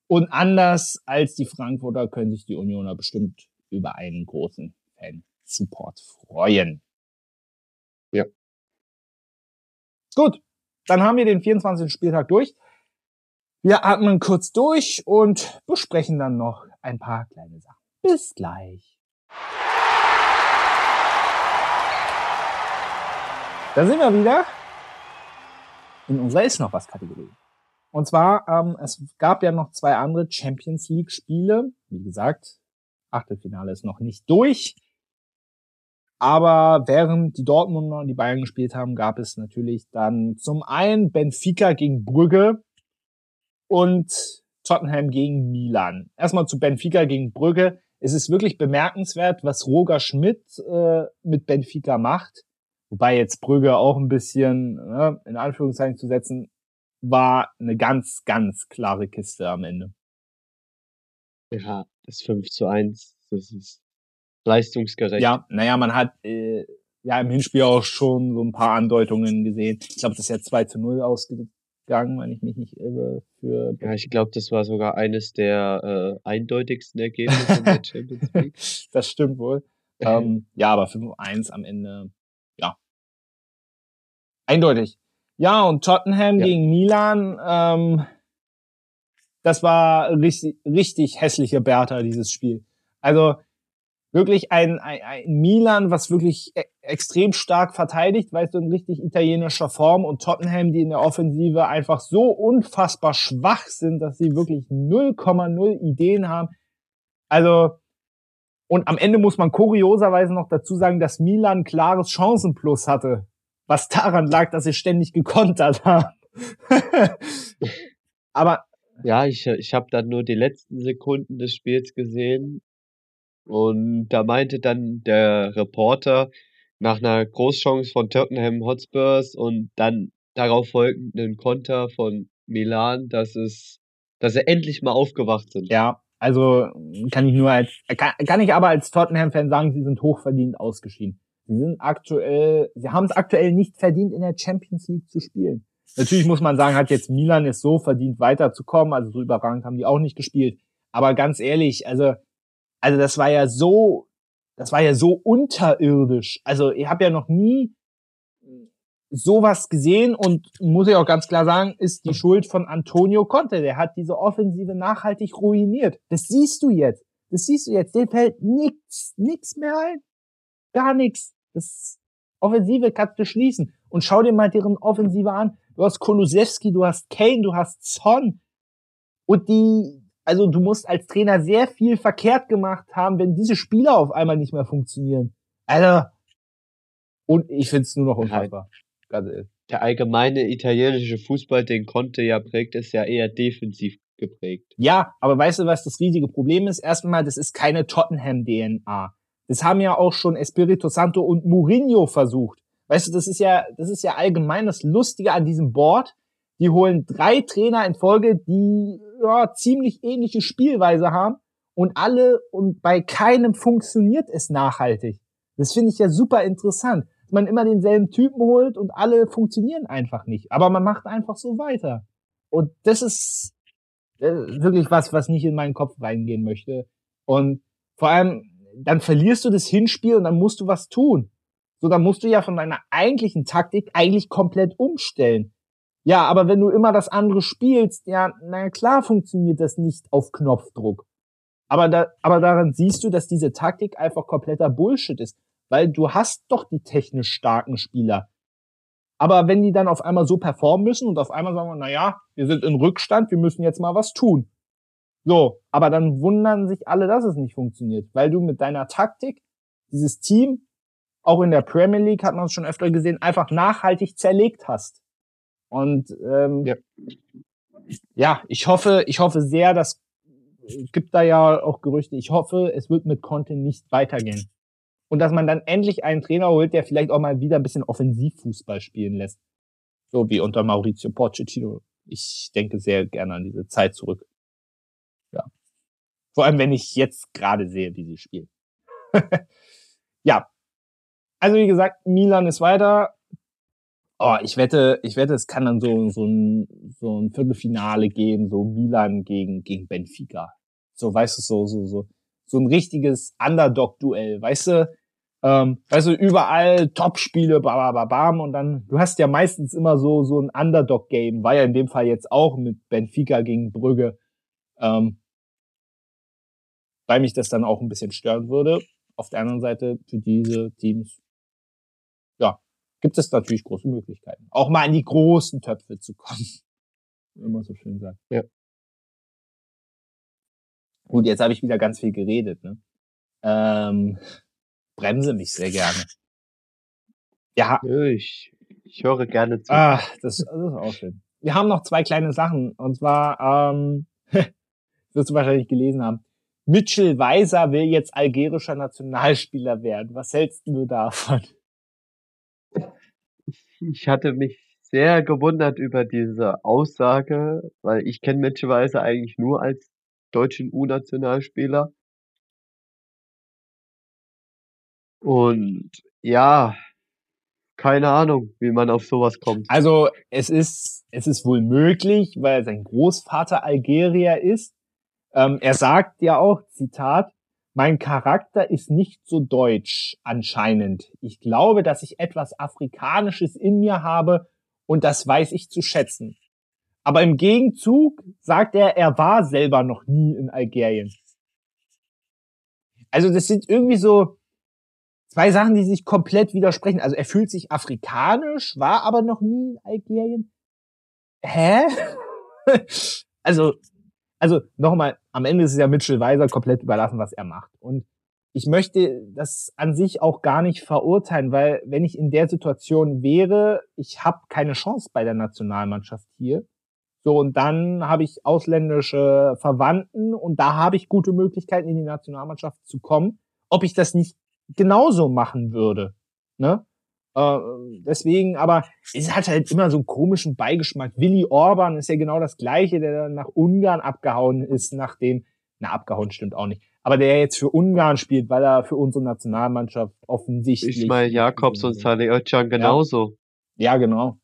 Und anders als die Frankfurter können sich die Unioner bestimmt über einen großen Fan-Support freuen. Ja. Gut, dann haben wir den 24. Spieltag durch. Wir atmen kurz durch und besprechen dann noch ein paar kleine Sachen. Bis gleich. Da sind wir wieder in unserer Ist noch was Kategorie. Und zwar, ähm, es gab ja noch zwei andere Champions League Spiele. Wie gesagt, Achtelfinale ist noch nicht durch. Aber während die Dortmunder und die Bayern gespielt haben, gab es natürlich dann zum einen Benfica gegen Brügge und Tottenham gegen Milan. Erstmal zu Benfica gegen Brügge. Es ist wirklich bemerkenswert, was Roger Schmidt äh, mit Benfica macht. Wobei jetzt Brügge auch ein bisschen äh, in Anführungszeichen zu setzen, war eine ganz, ganz klare Kiste am Ende. Ja, das 5 zu 1, das ist leistungsgerecht. Ja, naja, man hat äh, ja im Hinspiel auch schon so ein paar Andeutungen gesehen. Ich glaube, das ist ja 2 zu 0 ausgegangen, wenn ich mich nicht irre. Für ja, ich glaube, das war sogar eines der äh, eindeutigsten Ergebnisse in der [laughs] Champions League. das stimmt wohl. [laughs] ähm, ja, aber 5-1 am Ende, ja. Eindeutig. Ja, und Tottenham ja. gegen Milan, ähm, das war richtig, richtig hässliche Bertha, dieses Spiel. Also, wirklich ein, ein, ein Milan, was wirklich e extrem stark verteidigt, weißt du, in richtig italienischer Form und Tottenham, die in der Offensive einfach so unfassbar schwach sind, dass sie wirklich 0,0 Ideen haben. Also, und am Ende muss man kurioserweise noch dazu sagen, dass Milan klares Chancenplus hatte, was daran lag, dass sie ständig gekontert haben. [laughs] Aber ja, ich, ich habe dann nur die letzten Sekunden des Spiels gesehen und da meinte dann der Reporter nach einer Großchance von Tottenham Hotspurs und dann darauf folgenden Konter von Milan, dass es, dass sie endlich mal aufgewacht sind. Ja, also kann ich nur als, kann, kann ich aber als Tottenham-Fan sagen, sie sind hochverdient ausgeschieden. Sie sind aktuell, sie haben es aktuell nicht verdient, in der Champions League zu spielen. Natürlich muss man sagen, hat jetzt Milan es so verdient, weiterzukommen. Also so überragend haben die auch nicht gespielt. Aber ganz ehrlich, also also das war ja so, das war ja so unterirdisch. Also ich habe ja noch nie sowas gesehen und muss ich auch ganz klar sagen, ist die Schuld von Antonio Conte. Der hat diese Offensive nachhaltig ruiniert. Das siehst du jetzt. Das siehst du jetzt. Dem fällt nix, nix mehr ein. Gar nichts. Das Offensive kannst du schließen. Und schau dir mal deren Offensive an. Du hast Kulusewski, du hast Kane, du hast Son. Und die, also du musst als Trainer sehr viel verkehrt gemacht haben, wenn diese Spieler auf einmal nicht mehr funktionieren. Also, und ich find's nur noch unfassbar. Ganz ehrlich. Der allgemeine italienische Fußball, den Conte ja prägt, ist ja eher defensiv geprägt. Ja, aber weißt du, was das riesige Problem ist? Erstmal, das ist keine Tottenham-DNA. Das haben ja auch schon Espirito Santo und Mourinho versucht. Weißt du, das ist ja, das ist ja allgemein das Lustige an diesem Board. Die holen drei Trainer in Folge, die ja, ziemlich ähnliche Spielweise haben und alle und bei keinem funktioniert es nachhaltig. Das finde ich ja super interessant. Dass man immer denselben Typen holt und alle funktionieren einfach nicht. Aber man macht einfach so weiter. Und das ist äh, wirklich was, was nicht in meinen Kopf reingehen möchte. Und vor allem, dann verlierst du das Hinspiel und dann musst du was tun. So, dann musst du ja von deiner eigentlichen Taktik eigentlich komplett umstellen. Ja, aber wenn du immer das andere spielst, ja, na klar funktioniert das nicht auf Knopfdruck. Aber da, aber daran siehst du, dass diese Taktik einfach kompletter Bullshit ist, weil du hast doch die technisch starken Spieler. Aber wenn die dann auf einmal so performen müssen und auf einmal sagen wir, na ja, wir sind in Rückstand, wir müssen jetzt mal was tun. So, aber dann wundern sich alle, dass es nicht funktioniert, weil du mit deiner Taktik dieses Team, auch in der Premier League hat man es schon öfter gesehen, einfach nachhaltig zerlegt hast. Und ähm, ja. ja, ich hoffe, ich hoffe sehr, dass es gibt da ja auch Gerüchte. Ich hoffe, es wird mit Conte nicht weitergehen. Und dass man dann endlich einen Trainer holt, der vielleicht auch mal wieder ein bisschen Offensivfußball spielen lässt. So wie unter Maurizio Pochettino. Ich denke sehr gerne an diese Zeit zurück. Vor allem, wenn ich jetzt gerade sehe, wie sie spielen. [laughs] ja. Also wie gesagt, Milan ist weiter. Oh, ich wette, ich wette, es kann dann so, so, ein, so ein Viertelfinale geben, so Milan gegen, gegen Benfica. So, weißt du, so, so, so, so ein richtiges Underdog-Duell, weißt du? Ähm, weißt du, überall Top-Spiele, bam, und dann, du hast ja meistens immer so, so ein Underdog-Game, war ja in dem Fall jetzt auch mit Benfica gegen Brügge, ähm, weil mich das dann auch ein bisschen stören würde. Auf der anderen Seite, für diese Teams, ja, gibt es natürlich große Möglichkeiten. Auch mal in die großen Töpfe zu kommen. Man so schön sagt. Ja. Gut, jetzt habe ich wieder ganz viel geredet, ne? Ähm, bremse mich sehr gerne. Ja. Ich, ich höre gerne zu. Ah, das, das ist auch schön. Wir haben noch zwei kleine Sachen. Und zwar, ähm, [laughs] wirst du wahrscheinlich gelesen haben. Mitchell Weiser will jetzt algerischer Nationalspieler werden. Was hältst du davon? Ich hatte mich sehr gewundert über diese Aussage, weil ich kenne Mitchell Weiser eigentlich nur als deutschen U-Nationalspieler. Und ja, keine Ahnung, wie man auf sowas kommt. Also es ist, es ist wohl möglich, weil sein Großvater Algerier ist. Ähm, er sagt ja auch, Zitat, mein Charakter ist nicht so deutsch anscheinend. Ich glaube, dass ich etwas Afrikanisches in mir habe und das weiß ich zu schätzen. Aber im Gegenzug sagt er, er war selber noch nie in Algerien. Also das sind irgendwie so, zwei Sachen, die sich komplett widersprechen. Also er fühlt sich afrikanisch, war aber noch nie in Algerien. Hä? [laughs] also, also nochmal, am Ende ist es ja Mitchell Weiser komplett überlassen, was er macht. Und ich möchte das an sich auch gar nicht verurteilen, weil wenn ich in der Situation wäre, ich habe keine Chance bei der Nationalmannschaft hier. So, und dann habe ich ausländische Verwandten und da habe ich gute Möglichkeiten, in die Nationalmannschaft zu kommen. Ob ich das nicht genauso machen würde. Ne? Äh, deswegen, aber es hat halt immer so einen komischen Beigeschmack. Willy Orban ist ja genau das Gleiche, der dann nach Ungarn abgehauen ist, nachdem, na, abgehauen stimmt auch nicht, aber der jetzt für Ungarn spielt, weil er für unsere Nationalmannschaft offensichtlich. Ismail Jakobs und Salih Özcan genauso. Ja, ja genau.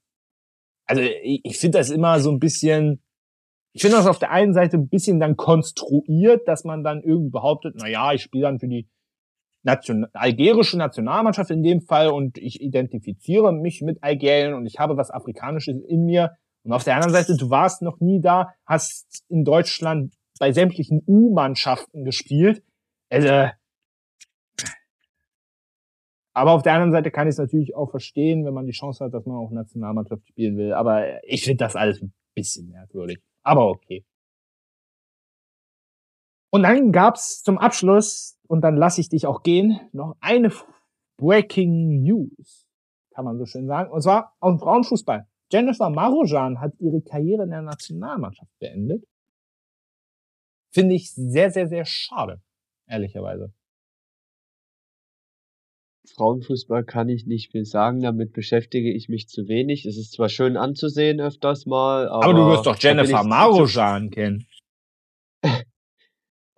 Also ich, ich finde das immer so ein bisschen, ich finde das auf der einen Seite ein bisschen dann konstruiert, dass man dann irgendwie behauptet, na ja, ich spiele dann für die Nation algerische Nationalmannschaft in dem Fall und ich identifiziere mich mit Algerien und ich habe was Afrikanisches in mir. Und auf der anderen Seite, du warst noch nie da, hast in Deutschland bei sämtlichen U-Mannschaften gespielt. Also, aber auf der anderen Seite kann ich es natürlich auch verstehen, wenn man die Chance hat, dass man auch Nationalmannschaft spielen will. Aber ich finde das alles ein bisschen merkwürdig. Aber okay. Und dann gab's zum Abschluss und dann lasse ich dich auch gehen. Noch eine Breaking News, kann man so schön sagen. Und zwar aus dem Frauenfußball. Jennifer Marojan hat ihre Karriere in der Nationalmannschaft beendet. Finde ich sehr, sehr, sehr schade, ehrlicherweise. Frauenfußball kann ich nicht viel sagen, damit beschäftige ich mich zu wenig. Es ist zwar schön anzusehen öfters mal, aber. Aber du wirst doch Jennifer Marojan kennen.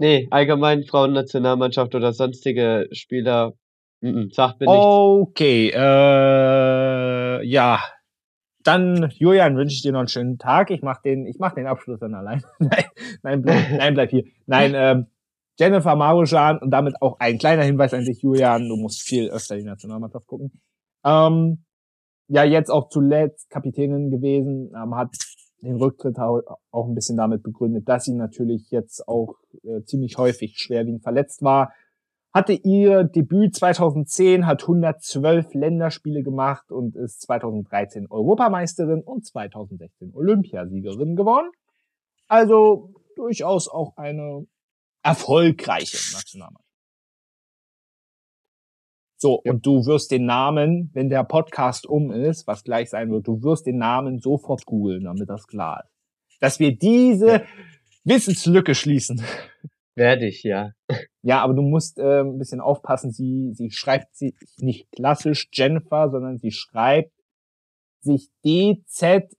Nee, allgemein Frauennationalmannschaft oder sonstige Spieler, mm -mm, sagt mir nichts. Okay, äh, ja. Dann, Julian, wünsche ich dir noch einen schönen Tag. Ich mach den, ich mach den Abschluss dann allein. [laughs] nein, nein, bleib, [laughs] nein, bleib hier. Nein, ähm, Jennifer Marujan und damit auch ein kleiner Hinweis an dich, Julian. Du musst viel öfter die Nationalmannschaft gucken. Ähm, ja, jetzt auch zuletzt Kapitänin gewesen, ähm, hat den Rücktritt auch ein bisschen damit begründet, dass sie natürlich jetzt auch äh, ziemlich häufig schwerwiegend verletzt war. Hatte ihr Debüt 2010, hat 112 Länderspiele gemacht und ist 2013 Europameisterin und 2016 Olympiasiegerin geworden. Also durchaus auch eine erfolgreiche Nationalmannschaft. So, ja. und du wirst den Namen, wenn der Podcast um ist, was gleich sein wird, du wirst den Namen sofort googeln, damit das klar ist. Dass wir diese ja. Wissenslücke schließen. Werde ich, ja. Ja, aber du musst äh, ein bisschen aufpassen. Sie, sie schreibt sich nicht klassisch Jennifer, sondern sie schreibt sich D-Z-S-E-N-I-F-E-R.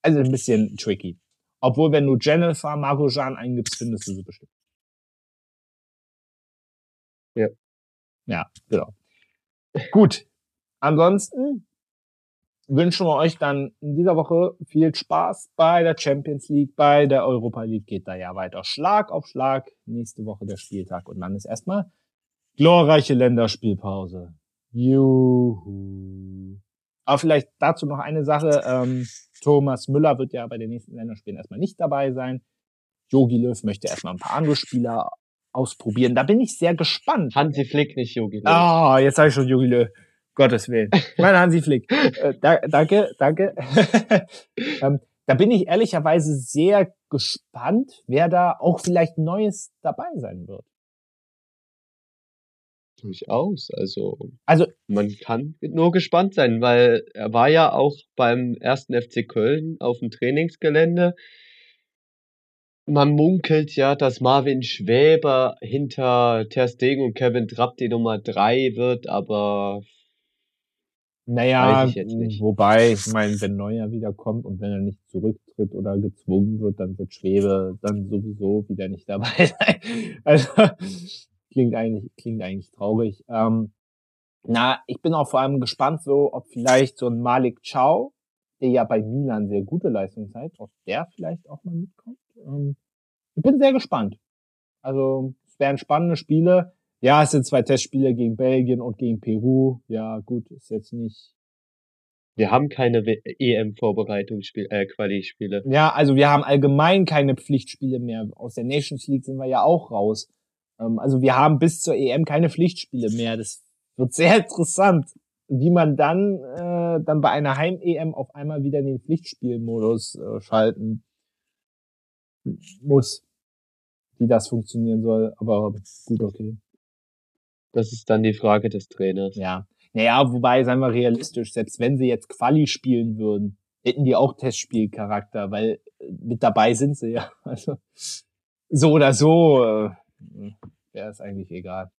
Also ein bisschen tricky. Obwohl, wenn du Jennifer Marujan eingibst, findest du sie bestimmt. Ja. Ja, genau. Gut. Ansonsten wünschen wir euch dann in dieser Woche viel Spaß bei der Champions League, bei der Europa League geht da ja weiter Schlag auf Schlag. Nächste Woche der Spieltag und dann ist erstmal glorreiche Länderspielpause. Juhu. Aber vielleicht dazu noch eine Sache. Ähm, Thomas Müller wird ja bei den nächsten Länderspielen erstmal nicht dabei sein. Jogi Löw möchte erstmal ein paar andere Spieler ausprobieren. Da bin ich sehr gespannt. Hansi Flick, nicht Jogi Löw. Ah, jetzt sage ich schon Jogi Löw. Gottes Willen. Mein Hansi Flick. [laughs] Äh, da, danke, danke. [laughs] ähm, da bin ich ehrlicherweise sehr gespannt, wer da auch vielleicht Neues dabei sein wird. Durchaus. Also, Also, man kann nur gespannt sein, weil er war ja auch beim ersten FC Köln auf dem Trainingsgelände. Man munkelt ja, dass Marvin Schwäber hinter Ter Stegen und Kevin Trapp die Nummer drei wird, aber naja, ich wobei, ich meine, wenn Neuer wiederkommt und wenn er nicht zurücktritt oder gezwungen wird, dann wird Schwebe dann sowieso wieder nicht dabei [laughs] sein. Also, klingt eigentlich, klingt eigentlich traurig. Ähm, na, ich bin auch vor allem gespannt, so, ob vielleicht so ein Malik Chow, der ja bei Milan sehr gute Leistung zeigt, ob der vielleicht auch mal mitkommt. Ähm, ich bin sehr gespannt. Also, es wären spannende Spiele. Ja, es sind zwei Testspiele gegen Belgien und gegen Peru. Ja, gut, ist jetzt nicht. wir haben keine EM-Vorbereitungsspiele, äh, Quali-Spiele. Ja, also wir haben allgemein keine Pflichtspiele mehr. Aus der Nations League sind wir ja auch raus. Ähm, also wir haben bis zur EM keine Pflichtspiele mehr. Das wird sehr interessant, wie man dann äh, dann bei einer Heim-EM auf einmal wieder den Pflichtspielmodus äh, schalten muss, wie das funktionieren soll. Aber gut, okay. Das ist dann die Frage des Trainers. Ja. Naja, wobei, seien wir realistisch, selbst wenn sie jetzt Quali spielen würden, hätten die auch Testspielcharakter, weil äh, mit dabei sind sie ja. [laughs] Also so oder so äh, wäre es eigentlich egal.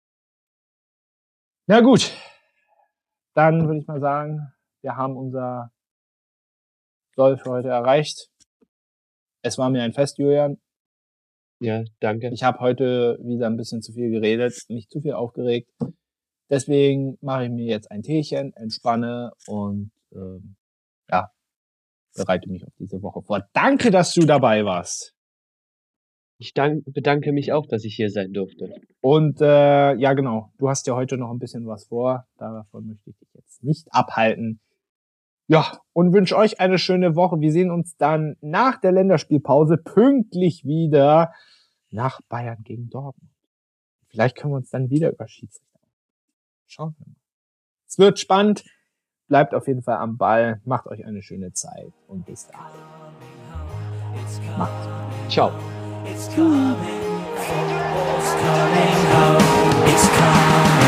Na gut, dann würde ich mal sagen, wir haben unser Soll für heute erreicht. Es war mir ein Fest, Julian. Ja, danke. Ich habe heute wieder ein bisschen zu viel geredet, mich zu viel aufgeregt. Deswegen mache ich mir jetzt ein Teechen, entspanne und ähm, ja, bereite mich auf diese Woche vor. Danke, dass du dabei warst. Ich dank, bedanke mich auch, dass ich hier sein durfte. Und äh, ja, genau, du hast ja heute noch ein bisschen was vor. Davon möchte ich dich jetzt nicht abhalten. Ja, und wünsche euch eine schöne Woche. Wir sehen uns dann nach der Länderspielpause pünktlich wieder nach Bayern gegen Dortmund. Vielleicht können wir uns dann wieder über Schiedsrichter. Schauen wir mal. Es wird spannend. Bleibt auf jeden Fall am Ball. Macht euch eine schöne Zeit und bis dann. Macht's. Ciao. It's coming, football's coming home. It's.